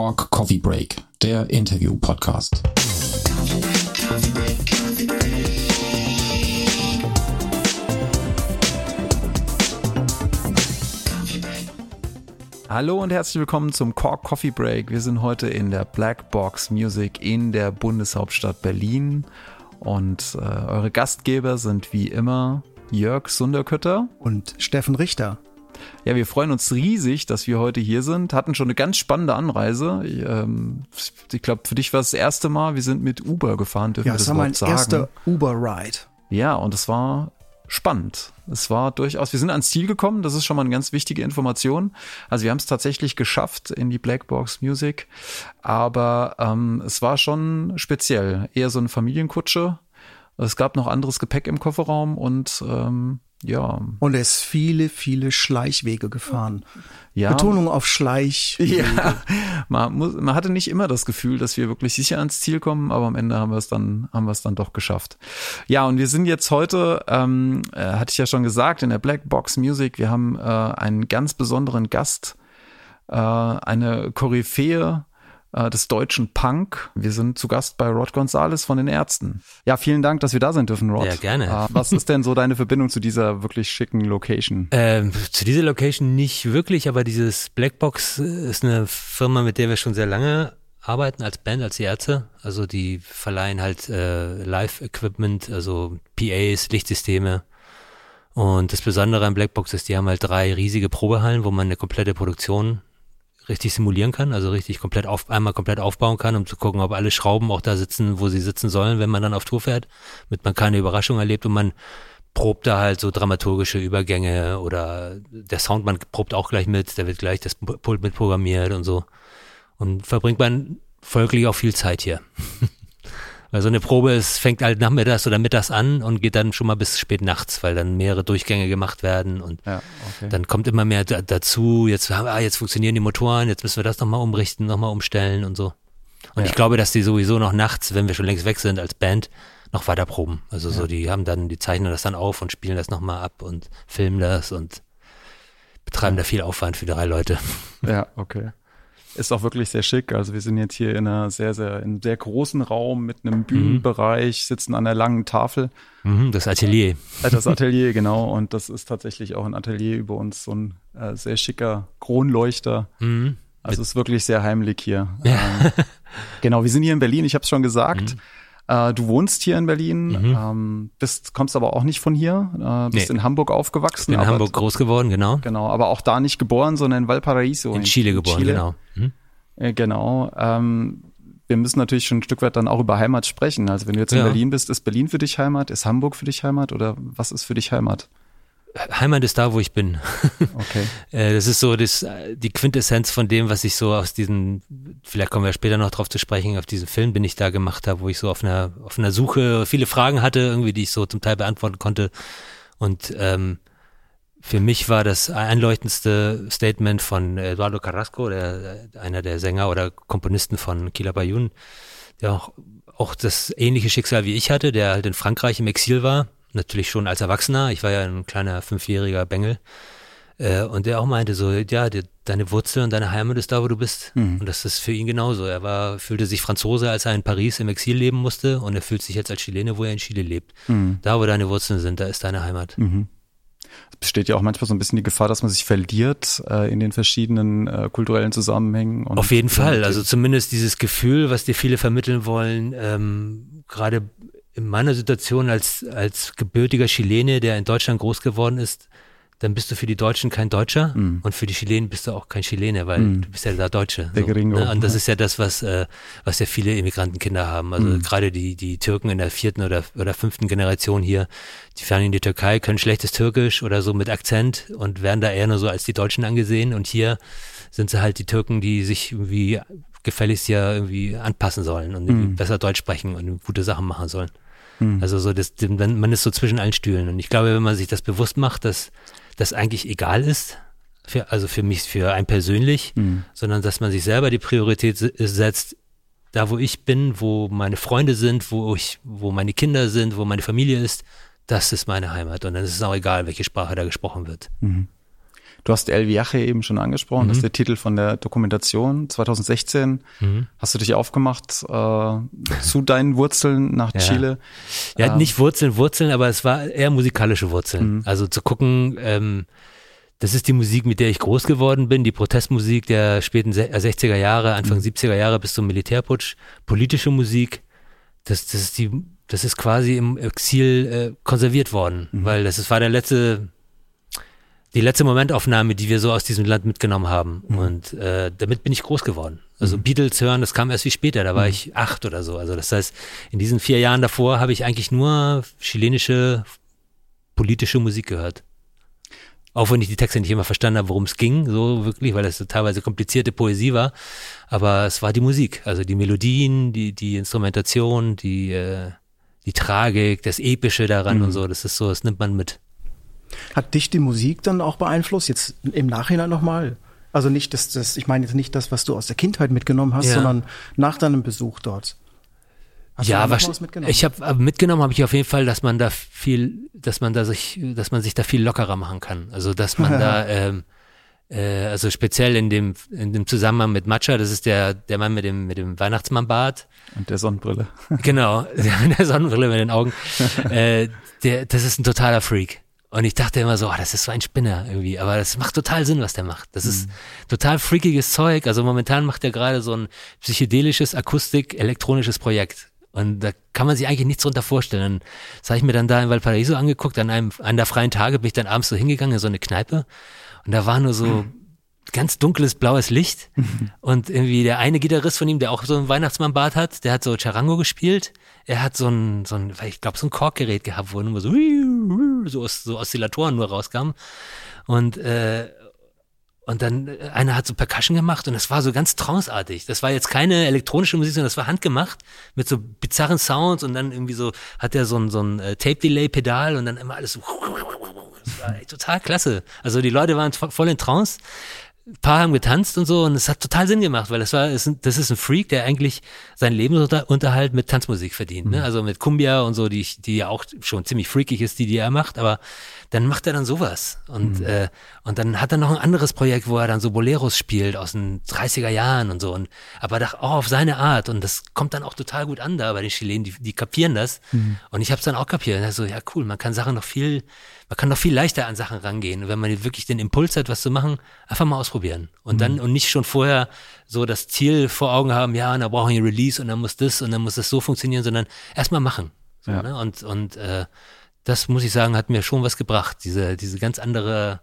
Cork Coffee Break, der Interview-Podcast. Hallo und herzlich willkommen zum Cork Coffee Break. Wir sind heute in der Black Box Music in der Bundeshauptstadt Berlin und äh, eure Gastgeber sind wie immer Jörg Sunderkötter und Steffen Richter. Ja, wir freuen uns riesig, dass wir heute hier sind. Hatten schon eine ganz spannende Anreise. Ich, ähm, ich glaube, für dich war es das erste Mal. Wir sind mit Uber gefahren, dürfen ja, das war mein sagen. erster Uber-Ride. Ja, und es war spannend. Es war durchaus, wir sind ans Ziel gekommen, das ist schon mal eine ganz wichtige Information. Also wir haben es tatsächlich geschafft in die Blackbox Music, aber ähm, es war schon speziell. Eher so eine Familienkutsche. Es gab noch anderes Gepäck im Kofferraum und ähm, ja. Und er ist viele, viele Schleichwege gefahren. Ja. Betonung auf Schleich. Ja, man, muss, man hatte nicht immer das Gefühl, dass wir wirklich sicher ans Ziel kommen, aber am Ende haben wir es dann, haben wir es dann doch geschafft. Ja, und wir sind jetzt heute, ähm, äh, hatte ich ja schon gesagt, in der Black Box Music. Wir haben äh, einen ganz besonderen Gast, äh, eine Koryphäe äh, des deutschen Punk. Wir sind zu Gast bei Rod Gonzales von den Ärzten. Ja, vielen Dank, dass wir da sind dürfen, Rod. Ja, gerne. Äh, was ist denn so deine Verbindung zu dieser wirklich schicken Location? Ähm, zu dieser Location nicht wirklich, aber dieses Blackbox ist eine Firma, mit der wir schon sehr lange arbeiten als Band, als die Ärzte. Also die verleihen halt äh, Live-Equipment, also PAs, Lichtsysteme. Und das Besondere an Blackbox ist, die haben halt drei riesige Probehallen, wo man eine komplette Produktion richtig simulieren kann, also richtig komplett auf, einmal komplett aufbauen kann, um zu gucken, ob alle Schrauben auch da sitzen, wo sie sitzen sollen, wenn man dann auf Tour fährt, damit man keine Überraschung erlebt und man probt da halt so dramaturgische Übergänge oder der Soundmann probt auch gleich mit, der wird gleich das Pult mit programmiert und so. Und verbringt man folglich auch viel Zeit hier. Weil so eine Probe ist, fängt halt nachmittags oder mittags an und geht dann schon mal bis spät nachts, weil dann mehrere Durchgänge gemacht werden und Ja, okay. dann kommt immer mehr da, dazu. Jetzt, ah, jetzt funktionieren die Motoren, jetzt müssen wir das nochmal umrichten, nochmal umstellen und so. Und Ja. ich glaube, dass die sowieso noch nachts, wenn wir schon längst weg sind als Band, noch weiter proben. Also so, die haben dann, die zeichnen das dann auf und spielen das nochmal ab und filmen das und betreiben da viel Aufwand für drei Leute. Ja, okay. Ist auch wirklich sehr schick. Also wir sind jetzt hier in einer sehr, sehr, in einem sehr großen Raum mit einem Bühnenbereich, sitzen an einer langen Tafel. Mhm, das Atelier. Äh, Das Atelier, genau. Und das ist tatsächlich auch ein Atelier über uns, so ein äh, sehr schicker Kronleuchter. Mhm. Also es ist wirklich sehr heimlich hier. Ja. Ähm, genau, wir sind hier in Berlin, ich habe es schon gesagt. Äh, du wohnst hier in Berlin, Mhm. ähm, bist, kommst aber auch nicht von hier, äh, bist Nee. in Hamburg aufgewachsen. In Hamburg groß geworden, genau. Genau, aber auch da nicht geboren, sondern in Valparaiso. In Chile geboren, Chile. genau. Mhm. Äh, Genau. Ähm, wir müssen natürlich schon ein Stück weit dann auch über Heimat sprechen. Also wenn du jetzt in Ja. Berlin bist, ist Berlin für dich Heimat? Ist Hamburg für dich Heimat? Oder was ist für dich Heimat? Heimat ist da, wo ich bin. Okay. Äh, das ist so das, äh, die Quintessenz von dem, was ich so aus diesem, vielleicht kommen wir später noch drauf zu sprechen, auf diesen Film, den ich da gemacht habe, wo ich so auf einer, auf einer Suche viele Fragen hatte, irgendwie, die ich so zum Teil beantworten konnte. Und ähm, für mich war das einleuchtendste Statement von Eduardo Carrasco, der, einer der Sänger oder Komponisten von Kila Bayun, der auch, auch das ähnliche Schicksal wie ich hatte, der halt in Frankreich im Exil war, natürlich schon als Erwachsener. Ich war ja ein kleiner fünfjähriger Bengel. Äh, und der auch meinte so, ja, die, deine Wurzel und deine Heimat ist da, wo du bist. Und das ist für ihn genauso. Er war, fühlte sich Franzose, als er in Paris im Exil leben musste und er fühlt sich jetzt als Chilene, wo er in Chile lebt. Da, wo deine Wurzeln sind, da ist deine Heimat. Es besteht ja auch manchmal so ein bisschen die Gefahr, dass man sich verliert äh, in den verschiedenen äh, kulturellen Zusammenhängen. Auf jeden Fall. Also zumindest dieses Gefühl, was dir viele vermitteln wollen, ähm, gerade in meiner Situation als, als gebürtiger Chilene, der in Deutschland groß geworden ist, dann bist du für die Deutschen kein Deutscher und für die Chilenen bist du auch kein Chilene, weil du bist ja der Deutsche. Der Gringo. ne? Und das ist ja das, was, äh, was ja viele Immigrantenkinder haben. Also gerade die, die Türken in der vierten oder, oder fünften Generation hier, die fahren in die Türkei, können schlechtes Türkisch oder so mit Akzent und werden da eher nur so als die Deutschen angesehen. Und hier sind sie halt die Türken, die sich irgendwie gefälligst ja irgendwie anpassen sollen und irgendwie besser Deutsch sprechen und gute Sachen machen sollen. Also so, das, man ist so zwischen allen Stühlen. Und ich glaube, wenn man sich das bewusst macht, dass das eigentlich egal ist, für, also für mich, für einen persönlich, sondern dass man sich selber die Priorität se- setzt, da wo ich bin, wo meine Freunde sind, wo ich, wo meine Kinder sind, wo meine Familie ist, das ist meine Heimat. Und dann ist es auch egal, welche Sprache da gesprochen wird. Du hast El Viaje eben schon angesprochen, das ist Mhm. der Titel von der Dokumentation 2016. Hast du dich aufgemacht äh, zu deinen Wurzeln nach Ja. Chile? Ja, Ähm. nicht Wurzeln, Wurzeln, aber es war eher musikalische Wurzeln. Mhm. Also zu gucken, ähm, das ist die Musik, mit der ich groß geworden bin, die Protestmusik der späten se- äh, 60er Jahre, Anfang Mhm. 70er Jahre bis zum Militärputsch, politische Musik. Das, das ist die, das ist quasi im Exil äh, konserviert worden, Mhm. weil das ist, war der letzte, die letzte Momentaufnahme, die wir so aus diesem Land mitgenommen haben. Mhm. Und äh, damit bin ich groß geworden. Also Beatles hören, das kam erst viel später, da war Mhm. ich acht oder so. Also das heißt, in diesen vier Jahren davor habe ich eigentlich nur chilenische politische Musik gehört. Auch wenn ich die Texte nicht immer verstanden habe, worum es ging, so wirklich, weil das so teilweise komplizierte Poesie war. Aber es war die Musik, also die Melodien, die, die Instrumentation, die, äh, die Tragik, das Epische daran Mhm. und so. Das ist so, das nimmt man mit. Hat dich die Musik dann auch beeinflusst, jetzt im Nachhinein nochmal? Also nicht das, das, ich meine jetzt nicht das, was du aus der Kindheit mitgenommen hast, Ja. sondern nach deinem Besuch dort. Hast du ja, noch was, was mitgenommen? ich habe mitgenommen habe ich auf jeden Fall, dass man da viel, dass man da sich, dass man sich da viel lockerer machen kann. Also dass man da, ähm, äh, also speziell in dem in dem Zusammenhang mit Matcha, das ist der der Mann mit dem mit dem Weihnachtsmannbart, Und der Sonnenbrille. genau, der mit der Sonnenbrille mit den Augen, äh, der, das ist ein totaler Freak. Und ich dachte immer so, oh, das ist so ein Spinner irgendwie, aber das macht total Sinn, was der macht. Das ist total freakiges Zeug. Also momentan macht er gerade so ein psychedelisches, akustik, elektronisches Projekt. Und da kann man sich eigentlich nichts drunter vorstellen. Das habe ich mir dann da in Valparaiso angeguckt, an einem, an der freien Tage bin ich dann abends so hingegangen in so eine Kneipe. Und da war nur so ganz dunkles blaues Licht. Und irgendwie der eine Gitarrist von ihm, der auch so einen Weihnachtsmannbart hat, der hat so Charango gespielt. Er hat so ein, so ein ich glaube, so ein Korkgerät gehabt, wo nur so, so, so Oszillatoren nur rauskamen. Und, äh, und dann äh, einer hat so Percussion gemacht und das war so ganz tranceartig. Das war jetzt keine elektronische Musik, sondern das war handgemacht mit so bizarren Sounds und dann irgendwie so hat er so ein, so ein äh, Tape-Delay-Pedal und dann immer alles so. Das war total klasse. Also die Leute waren vo- voll in Trance. Ein paar haben getanzt und so und es hat total Sinn gemacht, weil das war, das ist ein Freak, der eigentlich seinen Lebensunterhalt mit Tanzmusik verdient, ne? Also mit Cumbia und so, die, die ja auch schon ziemlich freakig ist, die, die er macht, aber dann macht er dann sowas und äh, und dann hat er noch ein anderes Projekt, wo er dann so Boleros spielt aus den 30er Jahren und so. Und aber doch auch auf seine Art. Und das kommt dann auch total gut an da bei den Chilenen, die, die kapieren das. Und ich habe es dann auch kapiert, also ja cool, man kann Sachen noch viel, man kann noch viel leichter an Sachen rangehen, wenn man wirklich den Impuls hat, was zu machen, einfach mal ausprobieren. Und dann und nicht schon vorher so das Ziel vor Augen haben, ja, und da brauchen wir ein Release und dann muss das und dann muss das so funktionieren, sondern erstmal machen. So, Ja. ne? Und und äh, das muss ich sagen, hat mir schon was gebracht, diese diese ganz andere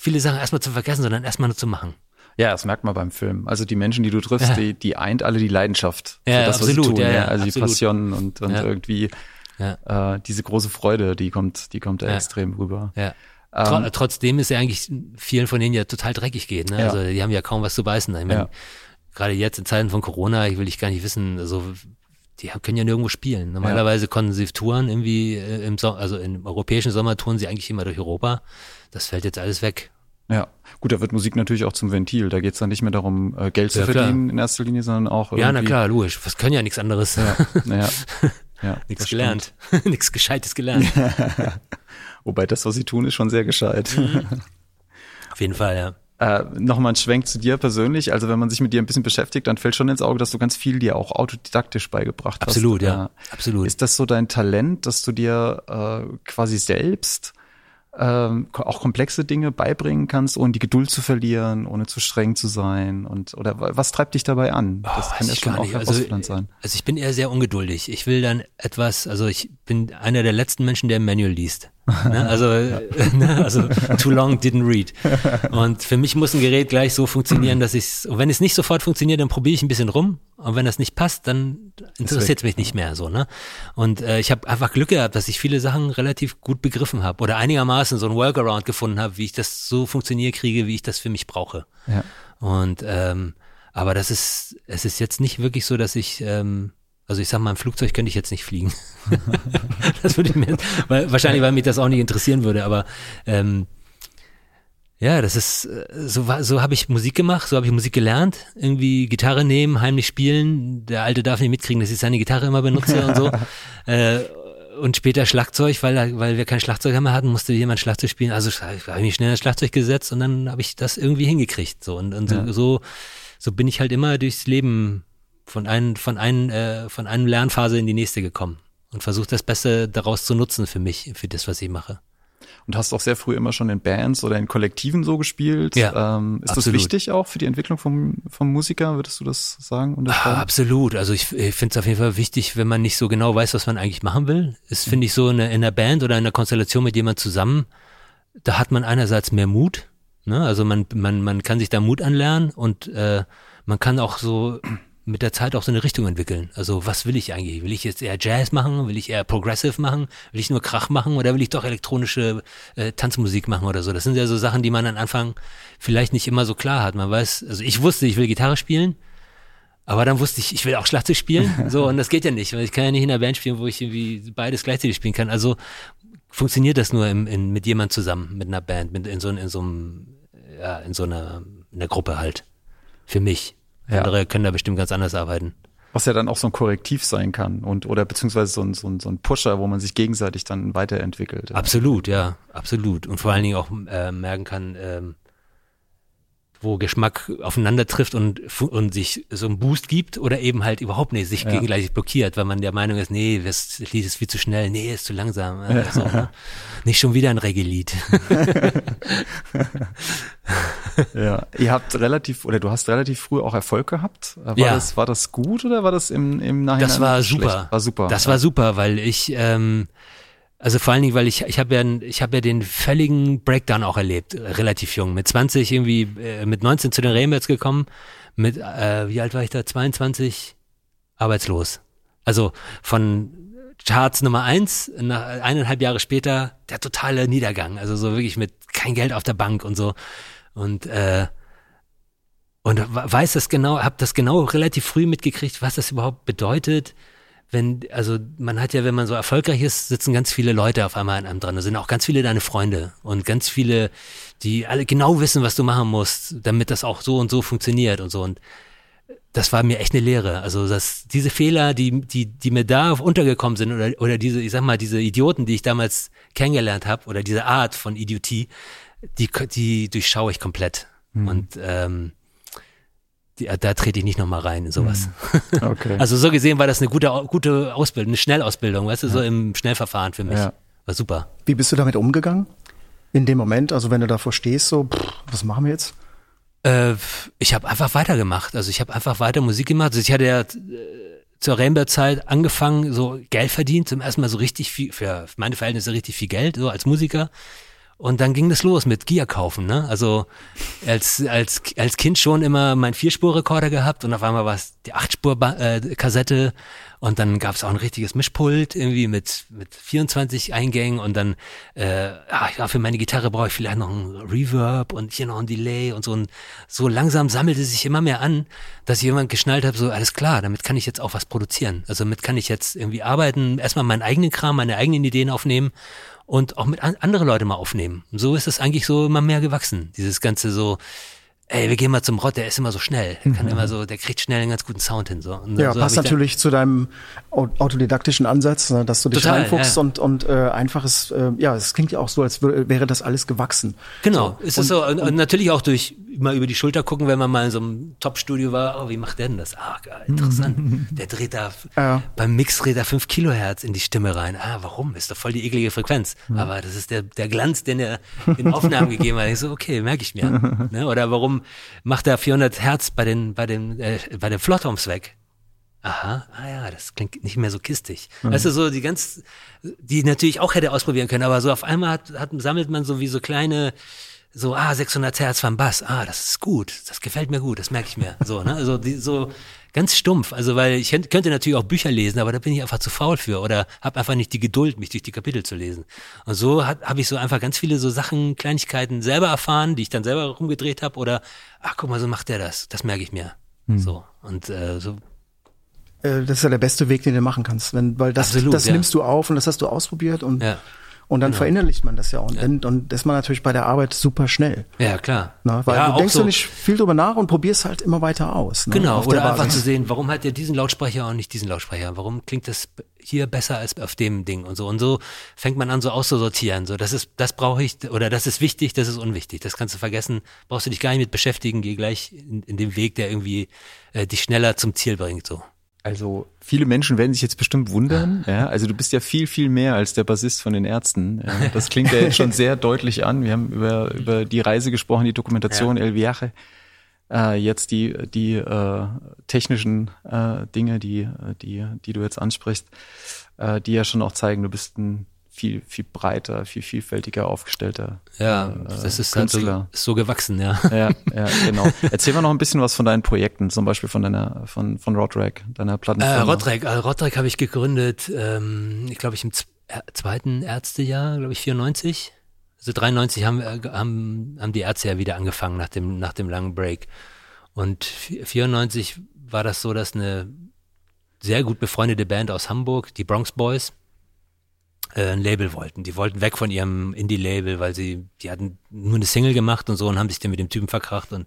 viele Sachen erstmal zu vergessen, sondern erstmal nur zu machen. Ja, das merkt man beim Film. Also die Menschen, die du triffst, Ja. die, die eint alle die Leidenschaft Ja, für das, was absolut, sie tun. ja, ja, also die absolut. Passion und, und irgendwie Ja. äh, diese große Freude, die kommt, die kommt da extrem rüber. Ja. Tro Ähm, trotzdem ist ja eigentlich vielen von denen ja total dreckig geht. Ne? Ja. Also die haben ja kaum was zu beißen. Ich meine, gerade jetzt in Zeiten von Corona, ich will ich gar nicht wissen, also die können ja nirgendwo spielen. Normalerweise konnten sie touren irgendwie äh, im Sommer, also im europäischen Sommer touren sie eigentlich immer durch Europa. Das fällt jetzt alles weg. Ja, gut, da wird Musik natürlich auch zum Ventil. Da geht's dann nicht mehr darum, äh, Geld zu Ja, klar. verdienen in erster Linie, sondern auch irgendwie. Ja, na klar, logisch. Was können ja nichts anderes. Ja, naja, ja, nichts gelernt. nichts Gescheites gelernt. Wobei das, was sie tun, ist schon sehr gescheit. Auf jeden Fall, ja. Äh, Nochmal ein Schwenk zu dir persönlich. Also wenn man sich mit dir ein bisschen beschäftigt, dann fällt schon ins Auge, dass du ganz viel dir auch autodidaktisch beigebracht Absolut, hast. ja. Äh, Absolut. Ist das so dein Talent, dass du dir äh, quasi selbst ähm, auch komplexe Dinge beibringen kannst, ohne die Geduld zu verlieren, ohne zu streng zu sein? Und oder wa- was treibt dich dabei an? Das Oh, kann ja schon auch nicht. Also, herausfordernd sein. Also ich bin eher sehr ungeduldig. Ich will dann etwas, also ich bin einer der letzten Menschen, der ein Manual liest. Ne? Also, ne? also too long didn't read. Und für mich muss ein Gerät gleich so funktionieren, dass ich und wenn es nicht sofort funktioniert, dann probiere ich ein bisschen rum. Und wenn das nicht passt, dann interessiert es mich nicht mehr so. Ne? Und äh, ich habe einfach Glück gehabt, dass ich viele Sachen relativ gut begriffen habe oder einigermaßen so ein Workaround gefunden habe, wie ich das so funktioniert kriege, wie ich das für mich brauche. Ja. Und ähm, aber das ist, es ist jetzt nicht wirklich so, dass ich, ähm, also ich sag mal, im Flugzeug könnte ich jetzt nicht fliegen. das würde ich mir, weil, wahrscheinlich, weil mich das auch nicht interessieren würde, aber ähm, ja, das ist, äh, so, so habe ich Musik gemacht, so habe ich Musik gelernt. Irgendwie Gitarre nehmen, heimlich spielen. Der Alte darf nicht mitkriegen, dass ich seine Gitarre immer benutze und so. äh, und später Schlagzeug, weil, weil wir kein Schlagzeug mehr hatten, musste jemand Schlagzeug spielen. Also habe ich mich schnell ins Schlagzeug gesetzt und dann habe ich das irgendwie hingekriegt. So und, und Ja. so, so, so bin ich halt immer durchs Leben von einem, von einem, äh, von einem Lernphase in die nächste gekommen und versucht das Beste daraus zu nutzen für mich, für das, was ich mache. Und hast auch sehr früh immer schon in Bands oder in Kollektiven so gespielt. Ja, ähm, ist das absolut. wichtig auch für die Entwicklung vom, vom Musiker? Würdest du das sagen? Ah, absolut. Also ich, ich finde es auf jeden Fall wichtig, wenn man nicht so genau weiß, was man eigentlich machen will. Ist, finde ich, so eine, in einer Band oder in einer Konstellation mit jemand zusammen, da hat man einerseits mehr Mut. Ne? Also man, man, man kann sich da Mut anlernen und äh, man kann auch so mit der Zeit auch so eine Richtung entwickeln. Also was will ich eigentlich? Will ich jetzt eher Jazz machen? Will ich eher Progressive machen? Will ich nur Krach machen? Oder will ich doch elektronische äh, Tanzmusik machen oder so? Das sind ja so Sachen, die man am Anfang vielleicht nicht immer so klar hat. Man weiß, also ich wusste, ich will Gitarre spielen, aber dann wusste ich, ich will auch Schlagzeug spielen. So, und das geht ja nicht, weil ich kann ja nicht in einer Band spielen, wo ich irgendwie beides gleichzeitig spielen kann. Also funktioniert das nur im, in, mit jemand zusammen, mit einer Band, mit, in, so, in so einem, ja, in so einer, in einer Gruppe halt. Für mich. Ja. Andere können da bestimmt ganz anders arbeiten. Was ja dann auch so ein Korrektiv sein kann und oder beziehungsweise so ein, so ein, so ein Pusher, wo man sich gegenseitig dann weiterentwickelt. Absolut, ja, absolut. Und vor allen Dingen auch äh, merken kann, ähm, wo Geschmack aufeinander trifft und, und sich so einen Boost gibt oder eben halt überhaupt nicht sich Ja. gegenseitig blockiert, weil man der Meinung ist, nee, das Lied ist viel zu schnell, nee, ist zu langsam. Äh, so, ne? Nicht schon wieder ein Reggae-Lied. Ja, ihr habt relativ oder du hast relativ früh auch Erfolg gehabt. War Ja. das war das gut oder war das im im Nachhinein Das war schlecht? super. War super. Das war super, weil ich, ähm, also vor allen Dingen, weil ich, ich habe ja, ich habe ja den völligen Breakdown auch erlebt, relativ jung. Mit 20 irgendwie, äh, mit 19 zu den Rainbirds gekommen, mit, äh, wie alt war ich da? 22, arbeitslos. Also von Charts Nummer eins, nach eineinhalb Jahre später der totale Niedergang. Also so wirklich mit kein Geld auf der Bank und so. Und äh, und weiß das genau, habe das genau relativ früh mitgekriegt, was das überhaupt bedeutet, wenn, also man hat ja, wenn man so erfolgreich ist, sitzen ganz viele Leute auf einmal an einem dran. Da sind auch ganz viele deine Freunde und ganz viele, die alle genau wissen, was du machen musst, damit das auch so und so funktioniert und so. Und das war mir echt eine Lehre. Also dass diese Fehler, die, die, die mir da untergekommen sind oder, oder diese, ich sag mal, diese Idioten, die ich damals kennengelernt habe oder diese Art von Idiotie, die, die durchschaue ich komplett. Und ähm, die, da trete ich nicht nochmal rein in sowas. Okay. Also so gesehen war das eine gute, gute Ausbildung, eine Schnellausbildung, weißt du, so im Schnellverfahren für mich. Ja. War super. Wie bist du damit umgegangen? In dem Moment, also wenn du davor stehst, so, pff, was machen wir jetzt? Äh, ich habe einfach weitergemacht. Also ich habe einfach weiter Musik gemacht. Also ich hatte ja äh, zur Rainbow-Zeit angefangen, so Geld verdient, zum ersten Mal so richtig viel, für meine Verhältnisse richtig viel Geld, so als Musiker. Und dann ging das los mit Gear kaufen, ne? Also als, als, als Kind schon immer mein Vierspurrekorder gehabt und auf einmal war es die Achtspur-Kassette und dann gab es auch ein richtiges Mischpult irgendwie mit, mit 24 Eingängen und dann, äh, ah, ja, für meine Gitarre brauche ich vielleicht noch ein Reverb und hier noch ein Delay und so. Und so langsam sammelte sich immer mehr an, dass ich jemand geschnallt habe, so alles klar, damit kann ich jetzt auch was produzieren. Also damit kann ich jetzt irgendwie arbeiten, erstmal meinen eigenen Kram, meine eigenen Ideen aufnehmen und auch mit an andere Leute mal aufnehmen. So ist es eigentlich so immer mehr gewachsen. Dieses ganze so, ey, wir gehen mal zum Rott, der ist immer so schnell. Der kann immer so, der kriegt schnell einen ganz guten Sound hin. So. Und Ja, so passt natürlich zu deinem au- autodidaktischen Ansatz, ne, dass du dich Total, reinfuchst ja. und, und äh, einfaches, äh, ja, es klingt ja auch so, als wär, wäre das alles gewachsen. Genau, So. ist es so. Und, und natürlich auch durch mal über die Schulter gucken, wenn man mal in so einem Top-Studio war, oh, wie macht der denn das? Ah, interessant. Der dreht da, Ja. beim Mix dreht er 5 Kilohertz in die Stimme rein. Ah, warum? Ist doch voll die eklige Frequenz. Aber das ist der, der Glanz, den er in Aufnahmen gegeben hat. Ich so, okay, merke ich mir. ne? Oder warum macht er 400 Hertz bei den, bei den, äh, bei den Flottoms weg? Aha, ah ja, das klingt nicht mehr so kistig. Weißt du, so die ganz, die natürlich auch hätte ausprobieren können, aber so auf einmal hat, hat, sammelt man so wie so kleine, so, ah, 600 Hertz vom Bass, ah, das ist gut, das gefällt mir gut, das merke ich mir. So, ne, also die, so ganz stumpf, also weil ich könnte natürlich auch Bücher lesen, aber da bin ich einfach zu faul für oder habe einfach nicht die Geduld, mich durch die Kapitel zu lesen. Und so habe ich so einfach ganz viele so Sachen, Kleinigkeiten selber erfahren, die ich dann selber rumgedreht habe oder, ach guck mal, so macht der das, das merke ich mir. So, und äh, so Äh, das ist ja der beste Weg, den du machen kannst, wenn, weil das, Absolut, das ja. nimmst du auf und das hast du ausprobiert und Ja. Und dann Genau. verinnerlicht man das ja und dann und ist man natürlich bei der Arbeit super schnell. Ja, klar. Ne? Weil ja, du auch denkst so, nicht viel drüber nach und probierst halt immer weiter aus. Ne? Genau, oder der einfach zu sehen, warum hat der diesen Lautsprecher und nicht diesen Lautsprecher? Warum klingt das hier besser als auf dem Ding und so? Und so fängt man an, so auszusortieren. So, das ist, das brauche ich, oder das ist wichtig, das ist unwichtig. Das kannst du vergessen, brauchst du dich gar nicht mit beschäftigen, geh gleich in, in den Weg, der irgendwie äh, dich schneller zum Ziel bringt. So. Also viele Menschen werden sich jetzt bestimmt wundern. Ja, also du bist ja viel, viel mehr als der Bassist von den Ärzten. Ja, das klingt ja jetzt schon sehr deutlich an. Wir haben über, über die Reise gesprochen, die Dokumentation El Viaje. Äh, jetzt die, die äh, technischen äh, Dinge, die, die, die du jetzt ansprichst, äh, die ja schon auch zeigen, du bist ein viel, viel breiter, viel vielfältiger aufgestellter Ja, äh, das ist halt so, Künstler. ist so gewachsen, ja. ja, ja, genau. Erzähl mal noch ein bisschen was von deinen Projekten, zum Beispiel von deiner, von, von Rodrack, deiner Äh, Plattenfirma. Äh, Rotrek habe ich gegründet, ähm, ich glaube ich im äh, zweiten Ärztejahr, glaube ich 94. Also 93 haben, äh, haben, haben die Ärzte ja wieder angefangen nach dem, nach dem langen Break. Und vi- 94 war das so, dass eine sehr gut befreundete Band aus Hamburg, die Bronx Boys, ein Label wollten. Die wollten weg von ihrem Indie-Label, weil sie, die hatten nur eine Single gemacht und so und haben sich dann mit dem Typen verkracht und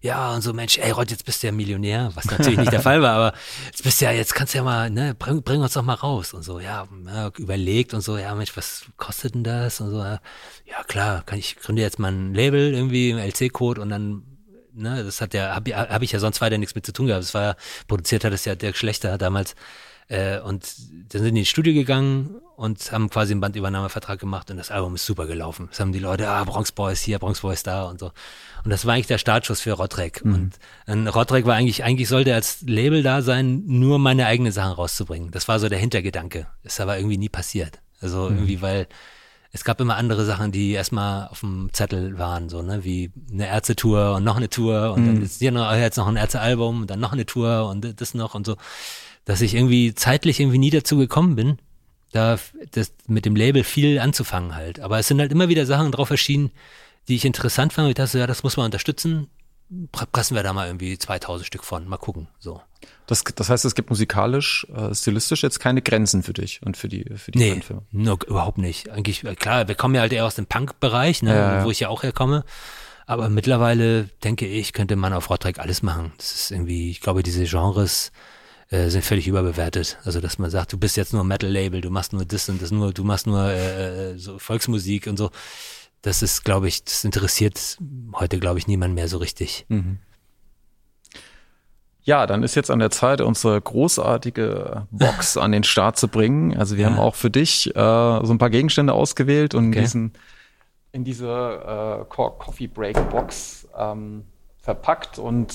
ja, und so, Mensch, ey Rod, jetzt bist du ja Millionär, was natürlich nicht der Fall war, aber jetzt bist du ja, jetzt kannst du ja mal, ne, bring, bring uns doch mal raus und so, ja, überlegt und so, ja, Mensch, was kostet denn das und so, ja, klar, kann ich gründe jetzt mal ein Label, irgendwie, einen LC-Code und dann ne, das hat ja, habe hab ich ja sonst weiter nichts mit zu tun gehabt. Das war ja, produziert hat es ja Dirk Schlechter damals. Äh, und dann sind die ins Studio gegangen und haben quasi einen Bandübernahmevertrag gemacht und das Album ist super gelaufen. Das haben die Leute, ah, Bronx Boys hier, Bronx Boys da und so. Und das war eigentlich der Startschuss für Rotrek. Und ein Rotrek war eigentlich, eigentlich sollte als Label da sein, nur meine eigenen Sachen rauszubringen. Das war so der Hintergedanke. Ist aber irgendwie nie passiert. Also irgendwie, weil es gab immer andere Sachen, die erstmal auf dem Zettel waren, so, ne, wie eine Ärzte-Tour und noch eine Tour und dann ist hier noch, jetzt noch ein Ärzte-Album und dann noch eine Tour und das noch und so, dass ich irgendwie zeitlich irgendwie nie dazu gekommen bin, da das mit dem Label viel anzufangen halt. Aber es sind halt immer wieder Sachen drauf erschienen, die ich interessant fand und ich dachte, ja, das muss man unterstützen. Pre- Pressen wir da mal irgendwie 2000 Stück von, mal gucken, so. Das, das heißt, es gibt musikalisch, äh, stilistisch jetzt keine Grenzen für dich und für die, für die Nee, Bandfirma. no, überhaupt nicht. Eigentlich, äh, klar, wir kommen ja halt eher aus dem Punk-Bereich, ne, Ja, wo ich ja auch herkomme. Aber mittlerweile, denke ich, könnte man auf Rotrek alles machen. Das ist irgendwie, ich glaube, diese Genres äh, sind völlig überbewertet. Also, dass man sagt, du bist jetzt nur Metal-Label, du machst nur das und das nur, du machst nur äh, so Volksmusik und so. Das ist, glaube ich, das interessiert heute, glaube ich, niemand mehr so richtig. Ja, dann ist jetzt an der Zeit, unsere großartige Box an den Start zu bringen. Also wir Ja. haben auch für dich äh, so ein paar Gegenstände ausgewählt und in Okay. diesen in diese äh, Co- Coffee Break Box ähm, verpackt und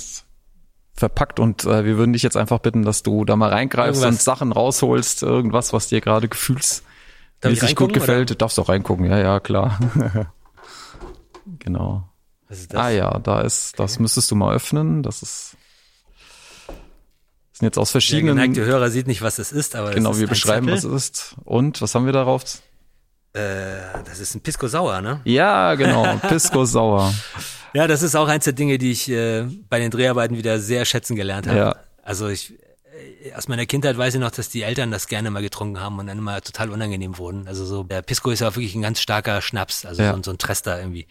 verpackt und äh, wir würden dich jetzt einfach bitten, dass du da mal reingreifst Irgendwas. und Sachen rausholst, irgendwas, was dir gerade gefühlsmäßig Darf ich gut gefällt. Du darfst auch reingucken, ja, ja, klar. genau. Ah ja, da ist, das müsstest du mal öffnen. Das ist sind jetzt aus Der verschiedenen. geneigte Hörer sieht nicht, was es ist, aber genau, ist wir beschreiben, Zettel. was es ist. Und was haben wir darauf? Äh, das ist ein Pisco Sauer, ne? Ja, genau, Pisco Sauer. Ja, das ist auch eins der Dinge, die ich äh, bei den Dreharbeiten wieder sehr schätzen gelernt habe. Ja. Also ich äh, aus meiner Kindheit weiß ich noch, dass die Eltern das gerne mal getrunken haben und dann immer total unangenehm wurden. Also so der Pisco ist ja auch wirklich ein ganz starker Schnaps, also Ja. so, so ein Trester irgendwie.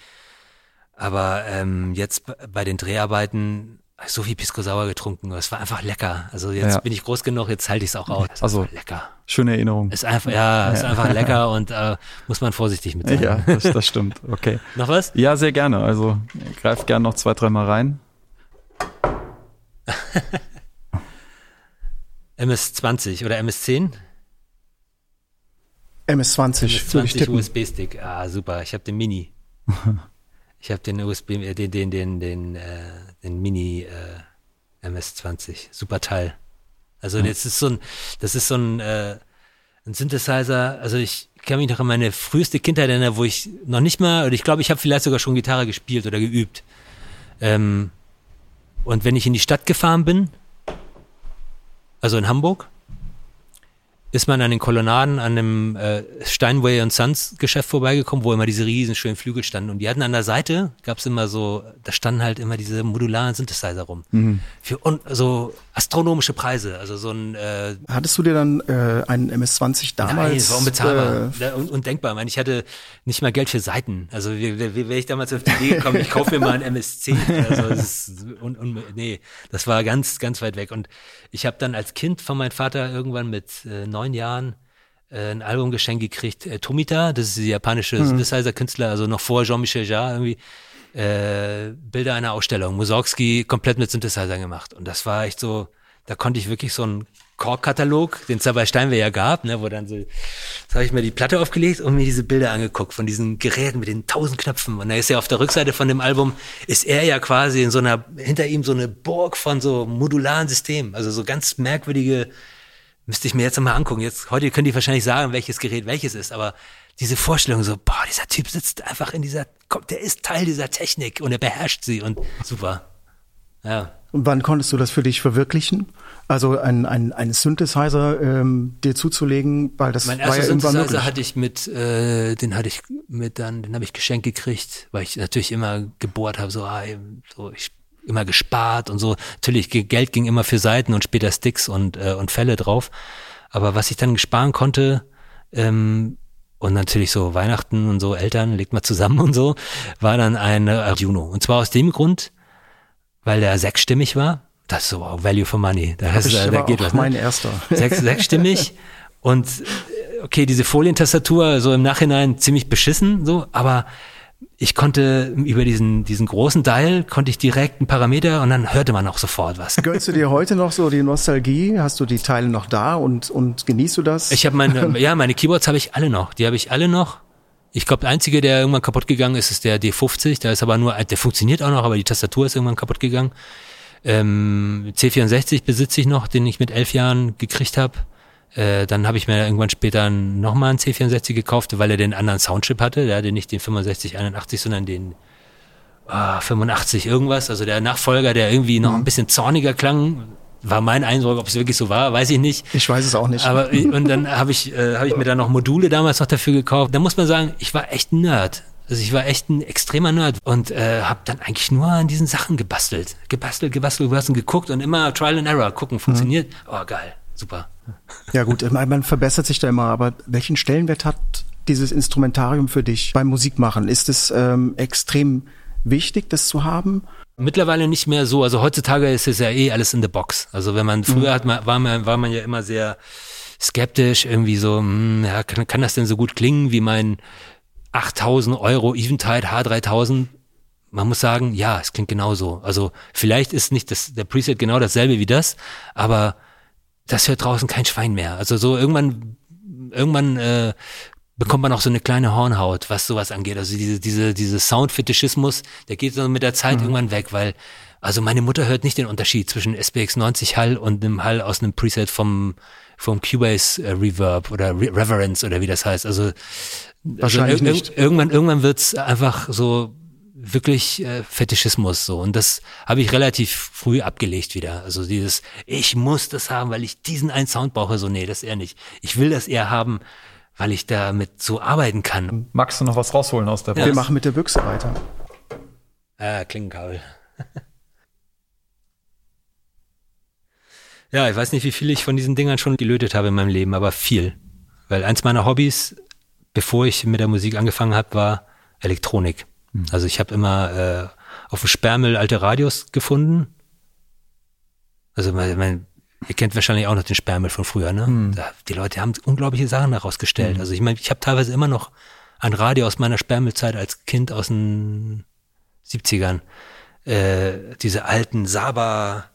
Aber ähm, jetzt bei den Dreharbeiten so viel Pisco Sauer getrunken. Es war einfach lecker. Also jetzt Ja. bin ich groß genug, jetzt halte ich es auch aus. Es Also- lecker. Schöne Erinnerung. Ist einfach, ja, ist einfach lecker und äh, muss man vorsichtig mit sein. Ja, das, das stimmt. Okay. Noch was? Ja, sehr gerne. Also greif gerne noch zwei, dreimal rein. MS20 oder MS10? MS20, würde ich MS20 tippen. USB-Stick. Ah, super. Ich habe den Mini. Ich habe den USB, äh, den, den, den, den, äh, den Mini äh, MS20. Super Teil. Also das ist so ein, das ist so ein, äh, ein Synthesizer. Also ich kann mich noch an meine früheste Kindheit erinnern, wo ich noch nicht mal, oder ich glaube, ich habe vielleicht sogar schon Gitarre gespielt oder geübt. Ähm, und wenn ich in die Stadt gefahren bin, also in Hamburg, ist man an den Kolonnaden an einem äh, Steinway und Sons Geschäft vorbeigekommen, wo immer diese riesen schönen Flügel standen. Und die hatten an der Seite, gab's immer so, da standen halt immer diese modularen Synthesizer rum. Für un, so astronomische Preise. Also so ein äh, Hattest du dir dann äh, einen MS-20 damals? Nein, es war unbezahlbar. Äh, Un undenkbar. Ich meine, ich hatte nicht mal Geld für Seiten. Also wie, wie, wie wäre ich damals auf die Idee gekommen, ich kaufe mir mal ein MSC. Also das ist un, un, nee, das war ganz, ganz weit weg. Und ich habe dann als Kind von meinem Vater irgendwann mit äh, neun Jahren äh, ein Album geschenkt gekriegt, äh, Tomita, das ist die japanische Mhm. Synthesizer-Künstler, also noch vor Jean-Michel Jarre irgendwie, äh, Bilder einer Ausstellung. Mussorgsky komplett mit Synthesizer gemacht. Und das war echt so, da konnte ich wirklich so einen Korkkatalog, den es ja bei Steinway ja gab, ne, wo dann so, da habe ich mir die Platte aufgelegt und mir diese Bilder angeguckt von diesen Geräten mit den tausend Knöpfen. Und da ist ja auf der Rückseite von dem Album, ist er ja quasi in so einer, hinter ihm so eine Burg von so modularen Systemen. Also so ganz merkwürdige, müsste ich mir jetzt mal angucken. Jetzt, heute könnt ihr wahrscheinlich sagen, welches Gerät welches ist, aber diese Vorstellung so, boah, dieser Typ sitzt einfach in dieser, kommt, der ist Teil dieser Technik und er beherrscht sie und super. Ja. Und wann konntest du das für dich verwirklichen? Also ein, ein, ein Synthesizer ähm, dir zuzulegen, weil das Mein war erster ja Synthesizer möglich. hatte ich mit, äh, den hatte ich mit dann, den habe ich geschenkt gekriegt, weil ich natürlich immer gebohrt habe, so, ah, so ich immer gespart und so. Natürlich ge- Geld ging immer für Seiten und später Sticks und äh, und Fälle drauf. Aber was ich dann sparen konnte ähm, und natürlich so Weihnachten und so Eltern legt mal zusammen und so, war dann ein äh, Juno. Und zwar aus dem Grund, weil der sechsstimmig war. Das ist so wow, Value for Money. Da, hast, da war geht was. Ne? mein erster. sechs, sechsstimmig und äh, okay, diese Folientastatur so im Nachhinein ziemlich beschissen, so, aber ich konnte über diesen, diesen großen Dial konnte ich direkt einen Parameter und dann hörte man auch sofort was. Gönnst du dir heute noch so die Nostalgie? Hast du die Teile noch da und, und genießt du das? Ich habe meine, ja, meine Keyboards habe ich alle noch. Die habe ich alle noch. Ich glaube, der einzige, der irgendwann kaputt gegangen ist, ist der D50. Da ist aber nur, der funktioniert auch noch, aber die Tastatur ist irgendwann kaputt gegangen. Ähm, C64 besitze ich noch, den ich mit elf Jahren gekriegt habe. Äh, dann habe ich mir irgendwann später nochmal einen C64 gekauft, weil er den anderen Soundchip hatte. Der hatte nicht den 6581, sondern den ah, 85 irgendwas. Also der Nachfolger, der irgendwie noch ein bisschen zorniger klang. War mein Eindruck, ob es wirklich so war, weiß ich nicht. Ich weiß es auch nicht. Aber und dann habe ich, äh, hab ich mir dann noch Module damals noch dafür gekauft. Da muss man sagen, ich war echt ein Nerd. Also ich war echt ein extremer Nerd und äh, habe dann eigentlich nur an diesen Sachen gebastelt. Gebastelt, gebastelt, gebastelt, geguckt und immer Trial and Error gucken, funktioniert. Oh, geil, super. Ja gut, meine, man verbessert sich da immer, aber welchen Stellenwert hat dieses Instrumentarium für dich beim Musikmachen? Ist es ähm, extrem wichtig, das zu haben? Mittlerweile nicht mehr so. Also heutzutage ist es ja eh alles in the box. Also wenn man früher hat man, war man war man ja immer sehr skeptisch, irgendwie so, hm, ja, kann, kann das denn so gut klingen wie mein 8000 Euro Eventide H3000? Man muss sagen, ja, es klingt genauso. Also vielleicht ist nicht das, der Preset genau dasselbe wie das, aber das hört draußen kein Schwein mehr. Also so irgendwann, irgendwann äh, bekommt man auch so eine kleine Hornhaut, was sowas angeht. Also diese, diese, diese Soundfetischismus, der geht so mit der Zeit irgendwann weg, weil, also meine Mutter hört nicht den Unterschied zwischen SPX 90 Hall und einem Hall aus einem Preset vom, vom Cubase äh, Reverb oder Re Reverence oder wie das heißt. Also, Wahrscheinlich also ir- nicht. ir- irgendwann, irgendwann wird's einfach so wirklich äh, Fetischismus so und das habe ich relativ früh abgelegt wieder. Also dieses ich muss das haben, weil ich diesen einen Sound brauche, so nee, das eher nicht. Ich will das eher haben, weil ich damit so arbeiten kann. Magst du noch was rausholen aus der Wir Box? machen mit der Büchse weiter. Ah, Klingenkabel. ja, ich weiß nicht, wie viel ich von diesen Dingern schon gelötet habe in meinem Leben, aber viel. Weil eins meiner Hobbys, bevor ich mit der Musik angefangen habe, war Elektronik. Also ich habe immer äh, auf dem Sperrmüll alte Radios gefunden. Also mein, mein, ihr kennt wahrscheinlich auch noch den Sperrmüll von früher, ne? Da, die Leute haben unglaubliche Sachen daraus gestellt. Also ich meine, ich habe teilweise immer noch ein Radio aus meiner Sperrmüllzeit als Kind aus den 70ern. Äh, diese alten Saba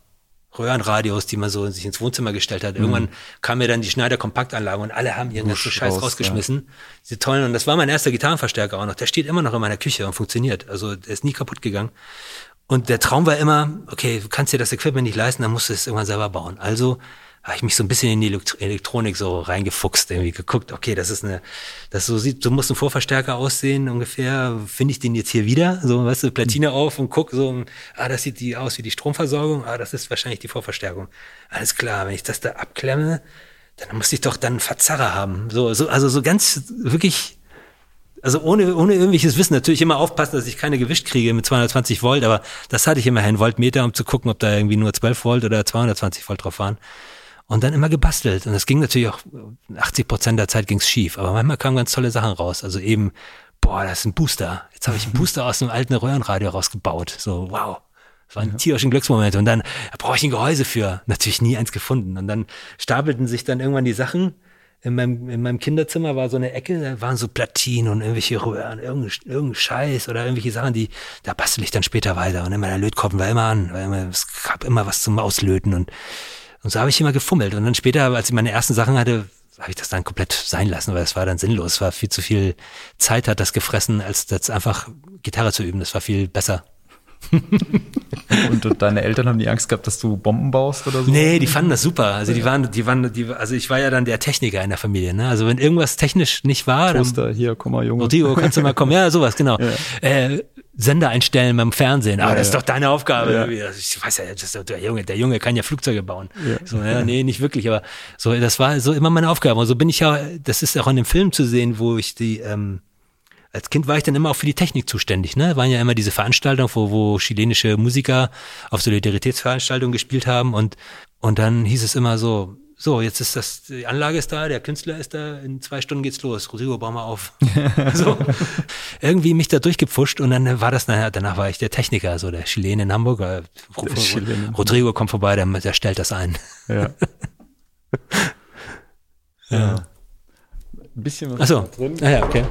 Röhrenradios, die man so sich ins Wohnzimmer gestellt hat. Irgendwann kam mir dann die Schneider Kompaktanlage und alle haben ihren ganzen Scheiß raus, rausgeschmissen. Diese tollen, und das war mein erster Gitarrenverstärker auch noch. Der steht immer noch in meiner Küche und funktioniert. Also der ist nie kaputt gegangen. Und der Traum war immer, okay, du kannst dir das Equipment nicht leisten, dann musst du es irgendwann selber bauen. Also habe ich mich so ein bisschen in die Elekt- Elektronik so reingefuchst, irgendwie geguckt, okay, das ist eine, das so sieht, so muss ein Vorverstärker aussehen ungefähr. Finde ich den jetzt hier wieder? So, weißt du, Platine auf und guck so, ah, das sieht die aus wie die Stromversorgung, ah, das ist wahrscheinlich die Vorverstärkung. Alles klar, wenn ich das da abklemme, dann muss ich doch dann einen Verzerrer haben. So, so, also so ganz wirklich Also ohne, ohne irgendwelches Wissen. Natürlich immer aufpassen, dass ich keine Gewicht kriege mit 220 Volt, aber das hatte ich immerhin Voltmeter, um zu gucken, ob da irgendwie nur 12 Volt oder 220 Volt drauf waren. Und dann immer gebastelt. Und das ging natürlich auch, 80 Prozent der Zeit ging's schief. Aber manchmal kamen ganz tolle Sachen raus. Also eben, boah, das ist ein Booster. Jetzt habe ich einen Booster aus einem alten Röhrenradio rausgebaut. So, wow. Das war ein tierischen Glücksmoment. Und dann da brauche ich ein Gehäuse für. Natürlich nie eins gefunden. Und dann stapelten sich dann irgendwann die Sachen. In meinem, in meinem Kinderzimmer war so eine Ecke, da waren so Platinen und irgendwelche Röhren, irgendein, irgendein Scheiß oder irgendwelche Sachen, die, da bastel ich dann später weiter. Und immer der Lötkolben war immer an, weil immer, es gab immer was zum Auslöten und, und so habe ich immer gefummelt. Und dann später, als ich meine ersten Sachen hatte, habe ich das dann komplett sein lassen, weil es war dann sinnlos. Es war viel zu viel Zeit hat das gefressen, als das einfach Gitarre zu üben. Das war viel besser. Und, deine Eltern haben die Angst gehabt, dass du Bomben baust oder so? Nee, die fanden das super. Also die waren, die waren, die, also ich war ja dann der Techniker in der Familie. Ne? Also wenn irgendwas technisch nicht war, dann Toaster, hier, komm mal, Junge. Rodrigo, kannst du mal kommen? Ja, sowas, genau. Äh, Sender einstellen beim Fernsehen. Ah, Ja, das ist ja. doch deine Aufgabe. Ja. Also Ich weiß ja, doch der Junge, der Junge kann ja Flugzeuge bauen. So, ja, nee, nicht wirklich, aber so, das war so immer meine Aufgabe. Und so bin ich ja, das ist auch in dem Film zu sehen, wo ich die, ähm, als Kind war ich dann immer auch für die Technik zuständig. Ne? Waren ja immer diese Veranstaltungen, wo, wo chilenische Musiker auf Solidaritätsveranstaltungen gespielt haben und, und dann hieß es immer so, so, jetzt ist das, die Anlage ist da, der Künstler ist da, in zwei Stunden geht's los. Rodrigo, bau mal auf. so. Irgendwie mich da durchgepfuscht und dann war das, naja, danach war ich der Techniker, so der Chilene in Hamburg. äh, Chilene. Rodrigo kommt vorbei, der, der stellt das ein. Ja. ja. Ein bisschen was Achso, drin. ah, ja, okay.